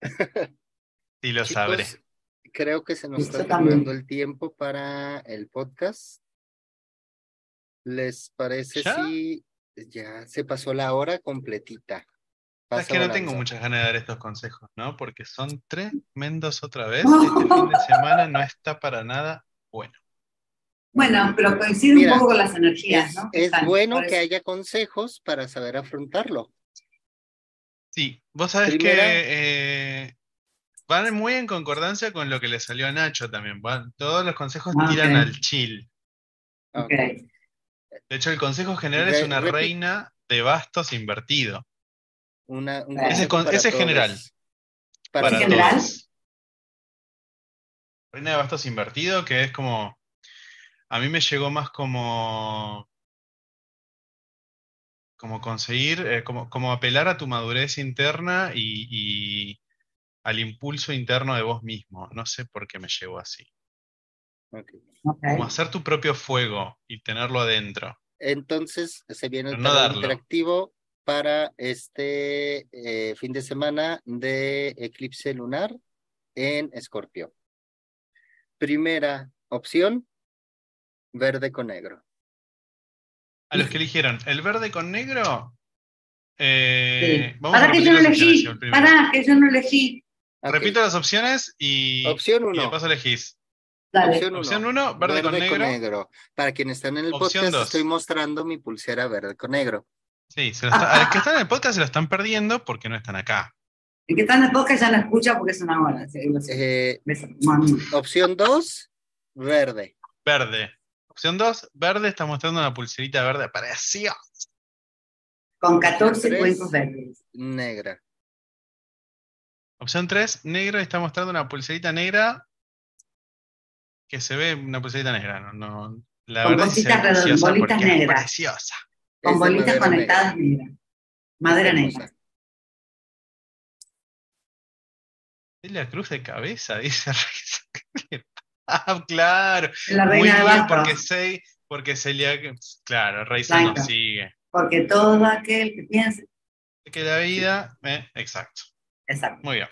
Sí, lo sabré. Creo que se nos está terminando el tiempo para el podcast. ¿Les parece si ya se pasó la hora completita? Es que no tengo muchas ganas de dar estos consejos, ¿no? Porque son tremendos otra vez. Este fin de semana no está para nada bueno. Bueno, pero coincide un poco con las energías, ¿no? Es bueno que haya consejos para saber afrontarlo. Sí, vos sabés que eh, van muy en concordancia con lo que le salió a Nacho también. todos los consejos ah, tiran al chill. Okay. De hecho, el consejo general es una reina de bastos invertido. Una, ese, es general. Para general? Reina de bastos invertido, que es como a mí me llegó más como, como conseguir, eh, como, como, apelar a tu madurez interna y, al impulso interno de vos mismo. No sé por qué me llegó así. Como hacer tu propio fuego y tenerlo adentro. Entonces se viene el no interactivo para este eh, fin de semana de eclipse lunar en Escorpio. Primera opción, Verde con negro. A los que eligieron el verde con negro. Eh, para que yo no elegí. Para que yo no elegí. Repito las opciones y, Opción uno. y después elegís. Opción 1, verde, con, negro. Para quienes están en el podcast, estoy mostrando mi pulsera verde con negro. Sí, se a los que están en el podcast se lo están perdiendo porque no están acá. El que está en el podcast ya no escucha porque es una hora. Eh, opción 2, verde. Verde. Opción 2, verde, está mostrando una pulserita verde preciosa. Con 14 cuencos verdes. Negra. Opción 3, negro, está mostrando una pulserita negra que se ve una pulserita negra. No, no, la Con verdad es que bolitas negras. preciosa. Con bolitas conectadas negras. Madera negra. Es la cruz de cabeza, dice Ah, claro. La reina Muy bien, porque se, porque Celia, claro, Rey nos sigue. Porque todo aquel que piense. Que la vida, eh, exacto. Exacto. Muy bien.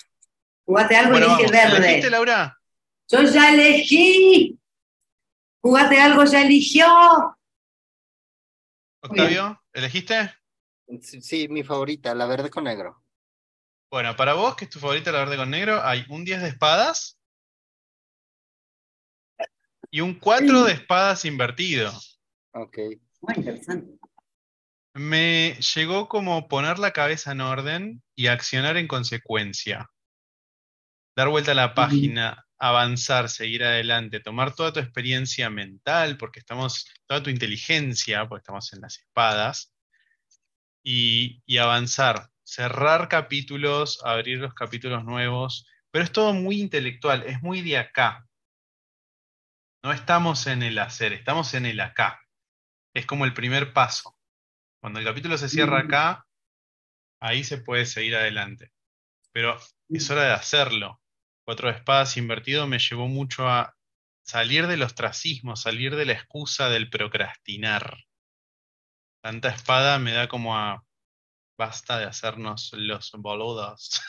Jugate algo y elige verde. ¿Elegiste, Laura? Yo ya elegí. Jugate algo, ya eligió. Octavio, ¿elegiste? Sí, mi favorita, la verde con negro. Bueno, para vos, que es tu favorita la verde con negro, hay un 10 de espadas, y un 4 de espadas invertido. Ok. Muy interesante. Me llegó como poner la cabeza en orden y accionar en consecuencia. Dar vuelta a la página, avanzar, seguir adelante, tomar toda tu experiencia mental, porque estamos, toda tu inteligencia, porque estamos en las espadas, y, y avanzar, cerrar capítulos, abrir los capítulos nuevos, pero es todo muy intelectual, es muy de acá. No estamos en el hacer, estamos en el acá. Es como el primer paso. Cuando el capítulo se cierra mm. acá, ahí se puede seguir adelante. Pero es hora de hacerlo. Cuatro de espadas invertido me llevó mucho a salir del ostracismo, salir de la excusa del procrastinar. Tanta espada me da como a basta de hacernos los boludos.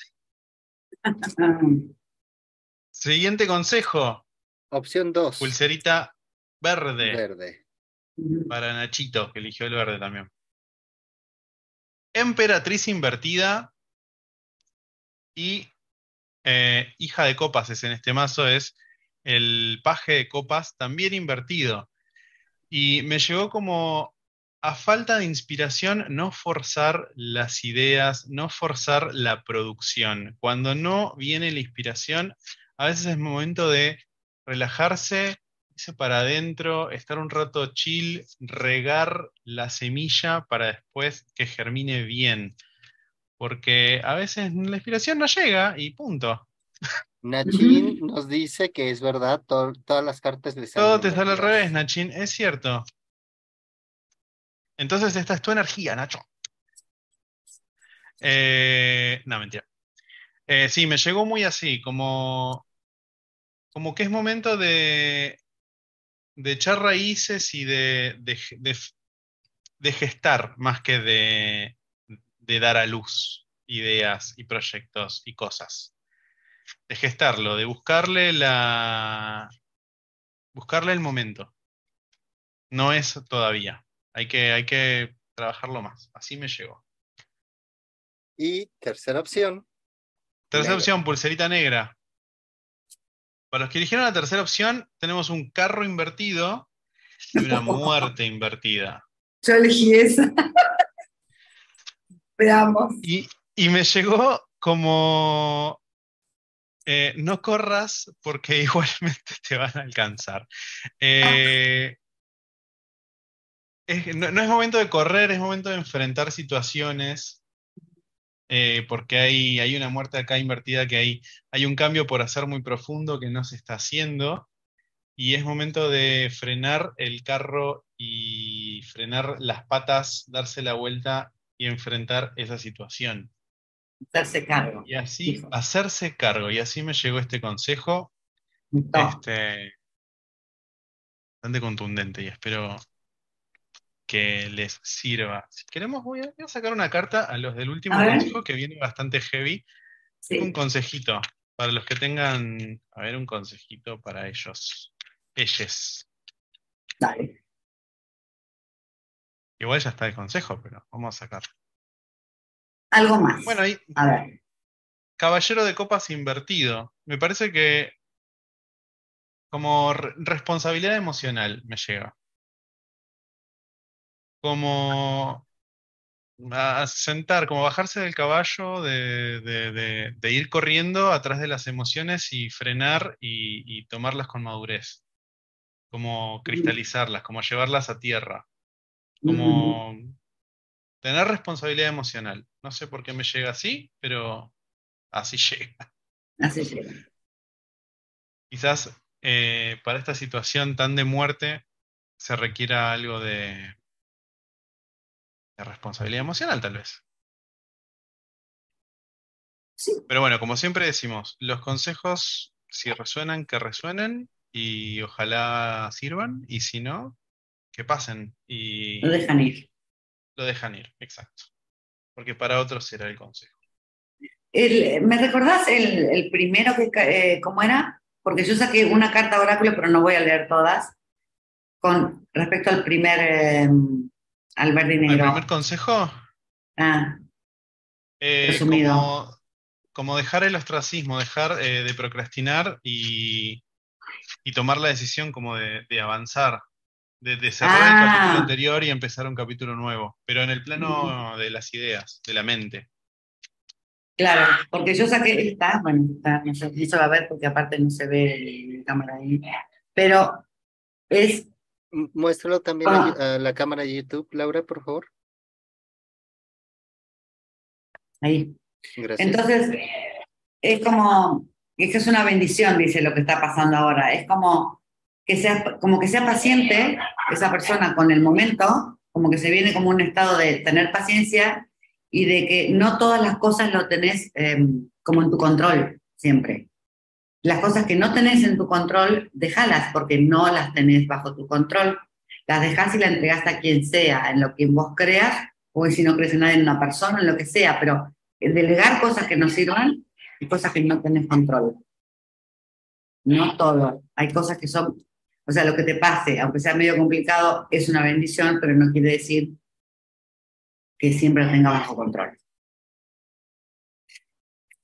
Siguiente consejo. Opción 2. Pulserita verde. Verde. Para Nachito, que eligió el verde también. Emperatriz invertida y eh, hija de copas es en este mazo, es el paje de copas también invertido. Y me llegó como a falta de inspiración no forzar las ideas, no forzar la producción. Cuando no viene la inspiración, a veces es momento de relajarse, irse para adentro, estar un rato chill, regar la semilla para después que germine bien. Porque a veces la inspiración no llega y punto. Nachin nos dice que es verdad, todas las cartas de Todo te sale al revés, Nachin, es cierto. Entonces esta es tu energía, Nacho. Eh, no, mentira. Eh, sí, me llegó muy así, como como que es momento de, de echar raíces y de, de, gestar más que de, de dar a luz ideas y proyectos y cosas. de gestarlo, de buscarle la. buscarle el momento. No es todavía. Hay que, hay que trabajarlo más. Así me llegó. Y tercera opción. Tercera opción, pulserita negra. Para los que eligieron la tercera opción, tenemos un carro invertido y una muerte invertida. Yo elegí esa. Y, y me llegó como eh, no corras porque igualmente te van a alcanzar. Eh, no, es momento de correr, es momento de enfrentar situaciones, eh, porque hay, hay, una muerte acá invertida que hay, hay un cambio por hacer muy profundo que no se está haciendo, y es momento de frenar el carro y frenar las patas, darse la vuelta y enfrentar esa situación. Hacerse cargo. Y así, hacerse cargo. Y así me llegó este consejo. Este, bastante contundente y espero que les sirva. Si queremos, voy a, sacar una carta a los del último consejo que viene bastante heavy. Un consejito para los que tengan, a ver, un consejito para ellos. Ellos. Dale. Igual ya está el consejo, pero vamos a sacar. Algo más. Bueno, ahí. A ver. Caballero de copas invertido. Me parece que como responsabilidad emocional me llega. Como a sentar, como bajarse del caballo, de, ir corriendo atrás de las emociones y frenar y, tomarlas con madurez. Como cristalizarlas, como llevarlas a tierra. Como tener responsabilidad emocional. No sé por qué me llega así, pero así llega. Así llega. Quizás eh, para esta situación tan de muerte se requiera algo de, de responsabilidad emocional, tal vez. Sí. Pero bueno, como siempre decimos, los consejos, si resuenan, que resuenen y ojalá sirvan, y si no, que pasen. Y... Lo dejan ir lo dejan ir, exacto. Porque para otros será el consejo. ¿Me recordás el, primero que, eh, cómo era? Porque yo saqué una carta oráculo, pero no voy a leer todas, con respecto al primer, eh, al verde y negro. ¿El primer consejo? Ah, eh, resumido. Como, dejar el ostracismo, dejar de procrastinar y, tomar la decisión como de avanzar, de, cerrar el capítulo ah. anterior y empezar un capítulo nuevo, pero en el plano de las ideas, de la mente. Claro, porque yo saqué esta, bueno, no se va a ver porque aparte no se ve la cámara ahí, pero es... Muéstralo también ah. a, la cámara de YouTube, Laura, por favor. Ahí. Gracias. Entonces, es como, es que es una bendición, dice lo que está pasando ahora, es como que sea, como que sea paciente esa persona con el momento, como que se viene como un estado de tener paciencia y de que no todas las cosas lo tenés em, como en tu control siempre. Las cosas que no tenés en tu control, déjalas porque no las tenés bajo tu control. Las dejás y las entregás a quien sea, en lo que vos creas, o si no crees en nadie, en una persona, en lo que sea, pero delegar cosas que no sirvan y cosas que no tenés control. No todo. Hay cosas que son o sea, lo que te pase, aunque sea medio complicado, es una bendición, pero no quiere decir que siempre lo tenga bajo control.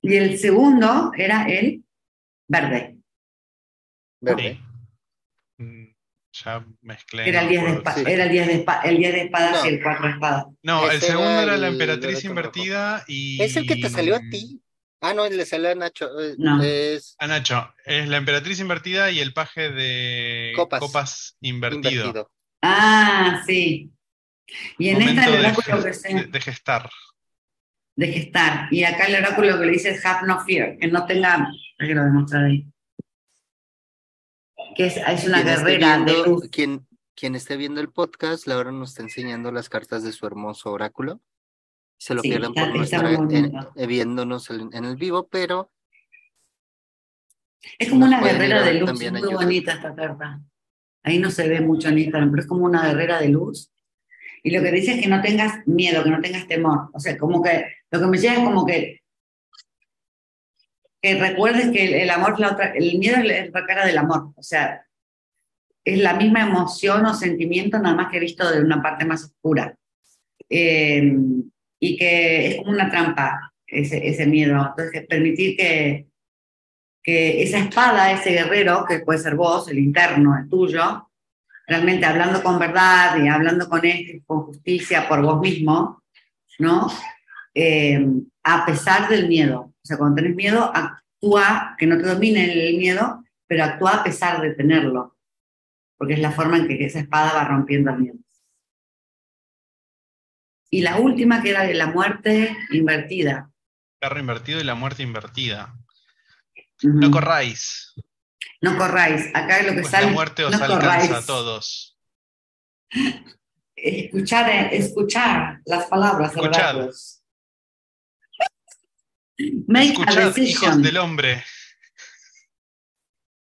Y el segundo era el verde. Verde. Mm, ya mezclé. Era el 10 de, espada, era el diez de, el de espadas y el 4 de espadas. No, el segundo era, la emperatriz invertida y. Es el que te salió a ti. Ah, no, le sale a Nacho. Eh, es... A Nacho. Es la emperatriz invertida y el paje de copas, invertido. Ah, sí. Y en esta el oráculo que se... de, gestar. De gestar. Y acá el oráculo que le dice es have no fear, que no tenga. que lo demostrar ahí. Que es, es una guerrera de luz. Quien, quien esté viendo el podcast, Laura nos está enseñando las cartas de su hermoso oráculo se lo pierden por no estar eh, viéndonos en, el vivo, pero... Es como una guerrera de luz, es muy bonita esta carta. Ahí no se ve mucho en Instagram, pero es como una guerrera de luz. Y lo que dice es que no tengas miedo, que no tengas temor. O sea, como que lo que me llega es como que que recuerdes que el, amor la otra, el miedo es la cara del amor, o sea, es la misma emoción o sentimiento, nada más que visto de una parte más oscura. Eh, y que es como una trampa ese, ese miedo. Entonces, permitir que, que esa espada, ese guerrero, que puede ser vos, el interno, el tuyo, realmente hablando con verdad y hablando con, con justicia por vos mismo, ¿no? Eh, a pesar del miedo. O sea, cuando tenés miedo, actúa, que no te domine el miedo, pero actúa a pesar de tenerlo, porque es la forma en que esa espada va rompiendo el miedo. Y la última que era de la muerte invertida. Carro invertido y la muerte invertida. No corráis. No corráis. Acá es lo que pues sale. La muerte os alcanza a todos. Escuchar, escuchar las palabras. Escuchad. Make Escuchad, a decision. hijos del hombre.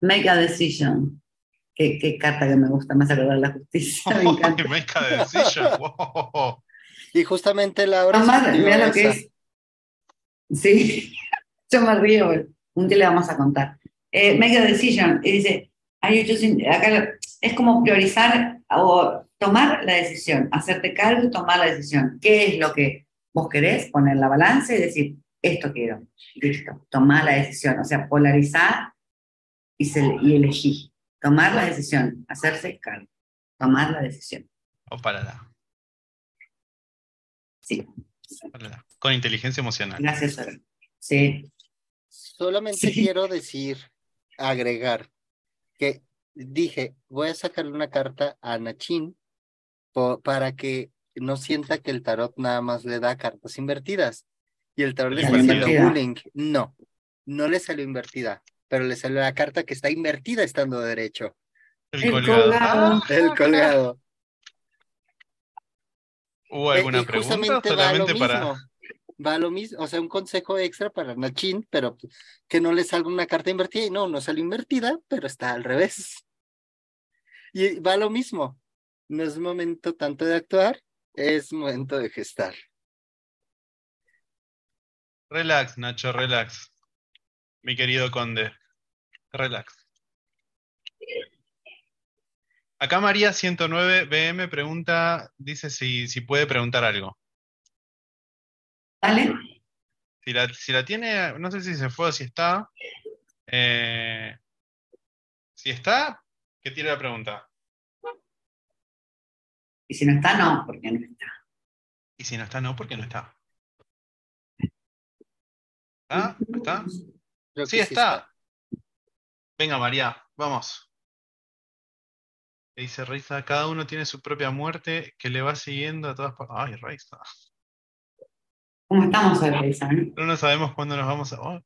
Make a decision. Qué, qué carta que me gusta, más acordar la justicia. Me encanta. Make a decision. Wow. Y justamente Laura. Mamá, escribió mira lo que es. Sí, yo me río. Un día le vamos a contar. Eh, make a decision. Y dice, are you choosing- acá es como priorizar o tomar la decisión, hacerte cargo y tomar la decisión. ¿Qué es lo que vos querés? Poner la balanza y decir, esto quiero. Listo, tomar la decisión. O sea, polarizar y, se- y elegir. Tomar la decisión, hacerse cargo. Tomar la decisión. O párala, Sí. Con inteligencia emocional. gracias, Sara. Sí. Solamente Sí. quiero decir, agregar, que dije, voy a sacarle una carta a Nachin para que no sienta que el tarot nada más le da cartas invertidas. Y el tarot le está haciendo bullying. No, no le salió invertida, pero le salió la carta que está invertida estando derecho. El, El colgado. colgado. Ah, El colgado. ¿Hubo Eh, alguna y pregunta? o justamente va Solamente para. mismo. Va lo mismo, o sea, un consejo extra para Nachin, pero que no le salga una carta invertida y no, no salió invertida, pero está al revés. Y va lo mismo. No es momento tanto de actuar, es momento de gestar. Relax, Nacho, relax. Mi querido conde. Relax. Acá María 109 BM pregunta, dice si, si puede preguntar algo. ¿Vale? Si la, si la tiene, no sé si se fue o si está. Eh, si está, que tire la pregunta. Y si no está, no, porque no está. Y si no está, no, porque no está. ¿Está? ¿Está? Sí, está. Venga, María, vamos. Le dice Reisa, cada uno tiene su propia muerte que le va siguiendo a todas partes. Ay, Reisa. ¿Cómo estamos hoy, Reisa? no? No, no sabemos cuándo nos vamos a. Oh,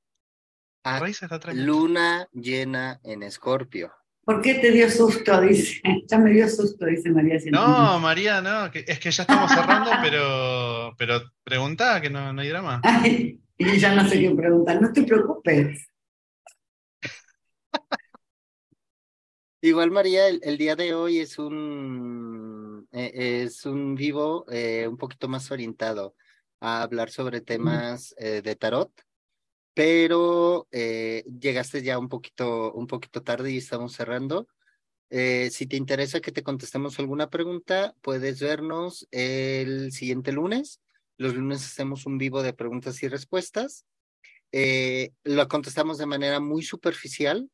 Ah, Reisa está atrás. luna llena en Escorpio. ¿Por qué te dio susto? Dice. Ya me dio susto, dice María. No, María, no, que- es que ya estamos cerrando, pero, pero pregunta que no, no hay drama. Ay, y ya no sé qué preguntar. No te preocupes. Igual, María, el, el día de hoy es un, eh, es un vivo eh, un poquito más orientado a hablar sobre temas eh, de tarot, pero llegaste ya un poquito, un poquito tarde y estamos cerrando. Si te interesa que te contestemos alguna pregunta, puedes vernos el siguiente lunes. Los lunes hacemos un vivo de preguntas y respuestas. Lo contestamos de manera muy superficial,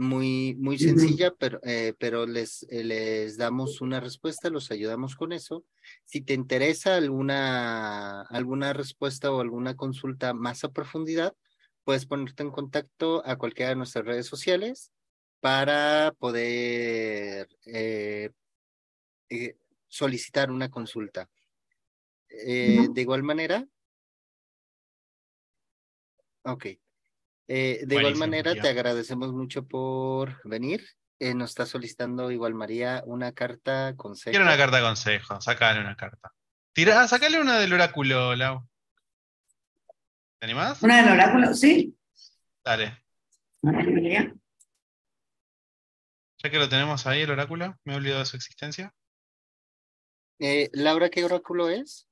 muy, muy sencilla, pero, eh, pero les, eh, les damos una respuesta, los ayudamos con eso. Si te interesa alguna, alguna respuesta o alguna consulta más a profundidad, puedes ponerte en contacto a cualquiera de nuestras redes sociales para poder eh, eh, solicitar una consulta. Eh. De igual manera, ok. Eh, de igual manera, te agradecemos mucho por venir. Eh, nos está solicitando igual María una carta consejo. Quiero una carta de consejo, sacale una carta. Tira, ah, sacale una del oráculo, Lau. ¿Te animás? ¿Una del oráculo? Sí. Dale. María. Ya que lo tenemos ahí, el oráculo, me he olvidado de su existencia. Eh, Laura, ¿qué oráculo es?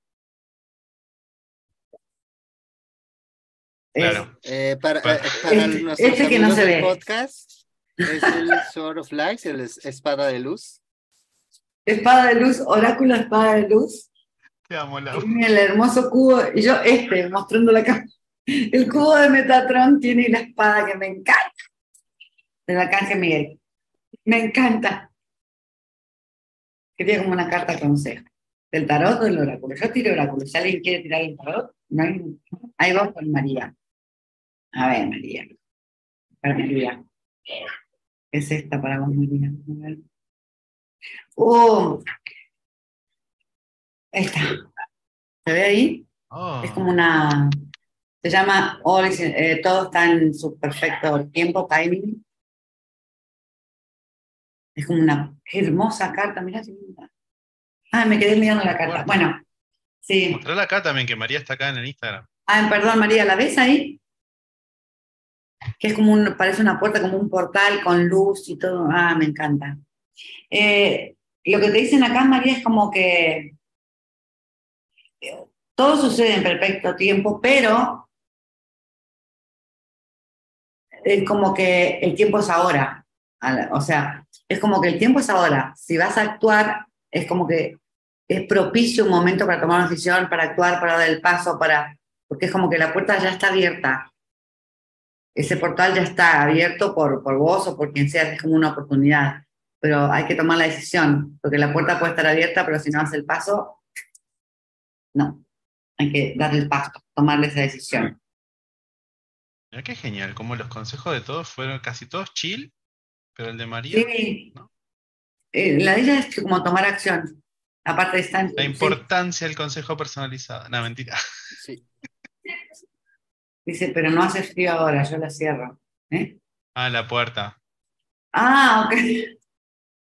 Claro. Eh, para, Para- eh, para Este- nuestros este que no se ve. podcast, es el Sword of Light, el es- espada de luz. Espada de luz, oráculo espada de luz. Te amo. Tiene el hermoso cubo, y yo este, mostrando la cámara. El cubo de Metatron tiene la espada que me encanta. Del arcángel Miguel. Me encanta. Que tiene como una carta consejo. ¿Del tarot o del oráculo? Yo tiro oráculo. Si alguien quiere tirar el tarot, no hay. Ahí vamos con María. A ver, María. Para María. Es esta para vos, María. Uh, esta. ¿Se ve ahí? Oh, Es como una. Se llama All eh, Todo está en su perfecto tiempo, timing. Es como una qué hermosa carta, mirá. qué. Ah, me quedé mirando la carta. Bueno, sí. Mostrala acá también, que María está acá en el Instagram. Ah, perdón, María, ¿la ves ahí? Que es como un, parece una puerta, como un portal con luz y todo. Ah, me encanta. Eh, lo que te dicen acá, María, es como que eh, todo sucede en perfecto tiempo, pero es como que el tiempo es ahora. O sea, es como que el tiempo es ahora. Si vas a actuar, es como que es propicio un momento para tomar una decisión, para actuar, para dar el paso, para porque es como que la puerta ya está abierta. Ese portal ya está abierto por, por vos o por quien sea, es como una oportunidad. Pero hay que tomar la decisión, porque la puerta puede estar abierta, pero si no haces el paso, no. Hay que dar el paso, tomarle esa decisión. Mira qué genial, como los consejos de todos fueron casi todos chill, pero el de María, Sí. ¿no? Eh, la de ella es como tomar acción. Aparte está en- la sí. importancia del consejo personalizado. No, mentira. Sí. Dice, pero no hace frío ahora, yo la cierro. ¿Eh? Ah, la puerta. Ah, ok.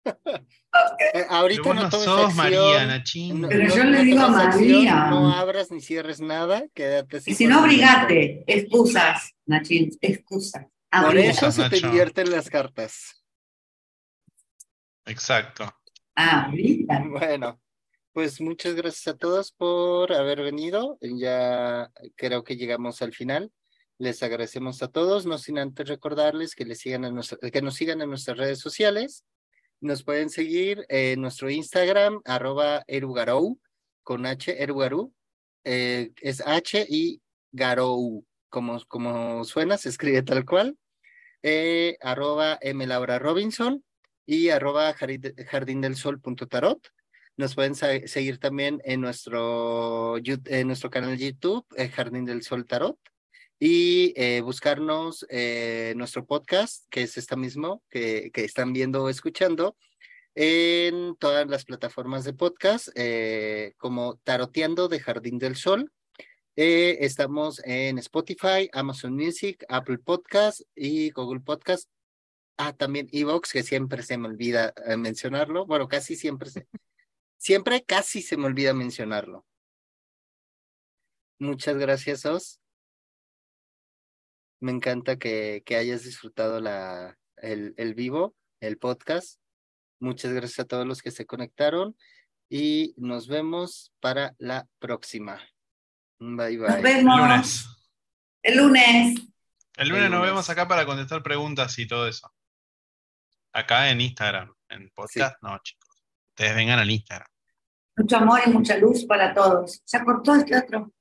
Eh, ahorita Pero no no tomes sos María, Nachín. no- Pero no- yo le digo a María. no abras ni cierres nada, quédate así Y si no, abrigate. Excusas, Nachín, excusas. Por Abrigate. eso se te invierten las cartas. Exacto. Abrigate. Bueno, pues muchas gracias a todos por haber venido. Ya creo que llegamos al final. Les agradecemos a todos, no sin antes recordarles que, les sigan que nos sigan en nuestras redes sociales. Nos pueden seguir en nuestro Instagram, arroba erugarou, con H, erugarou. Eh, es H y Garou, como, como suena, se escribe tal cual. Eh, arroba M. Laura Robinson y arroba jardindelsol.tarot. Nos pueden seguir también en nuestro, en nuestro canal de YouTube, eh, Jardín del Sol Tarot, y eh, buscarnos eh, nuestro podcast, que es esta mismo, que, que están viendo o escuchando, en todas las plataformas de podcast, eh, como Taroteando de Jardín del Sol. Estamos en Spotify, Amazon Music, Apple Podcast y Google Podcast. Ah, también Evox, que siempre se me olvida mencionarlo. Bueno, casi siempre se, siempre casi se me olvida mencionarlo. Muchas gracias, Os. Me encanta que, que hayas disfrutado la, el, el vivo, el podcast. Muchas gracias a todos los que se conectaron y nos vemos para la próxima. Bye Nos bye. El vemos lunes. el lunes. El lunes El nos lunes. vemos acá para contestar preguntas y todo eso. Acá en Instagram. En podcast, no, chicos. Ustedes vengan al Instagram. Mucho amor y mucha luz para todos. Ya cortó este otro.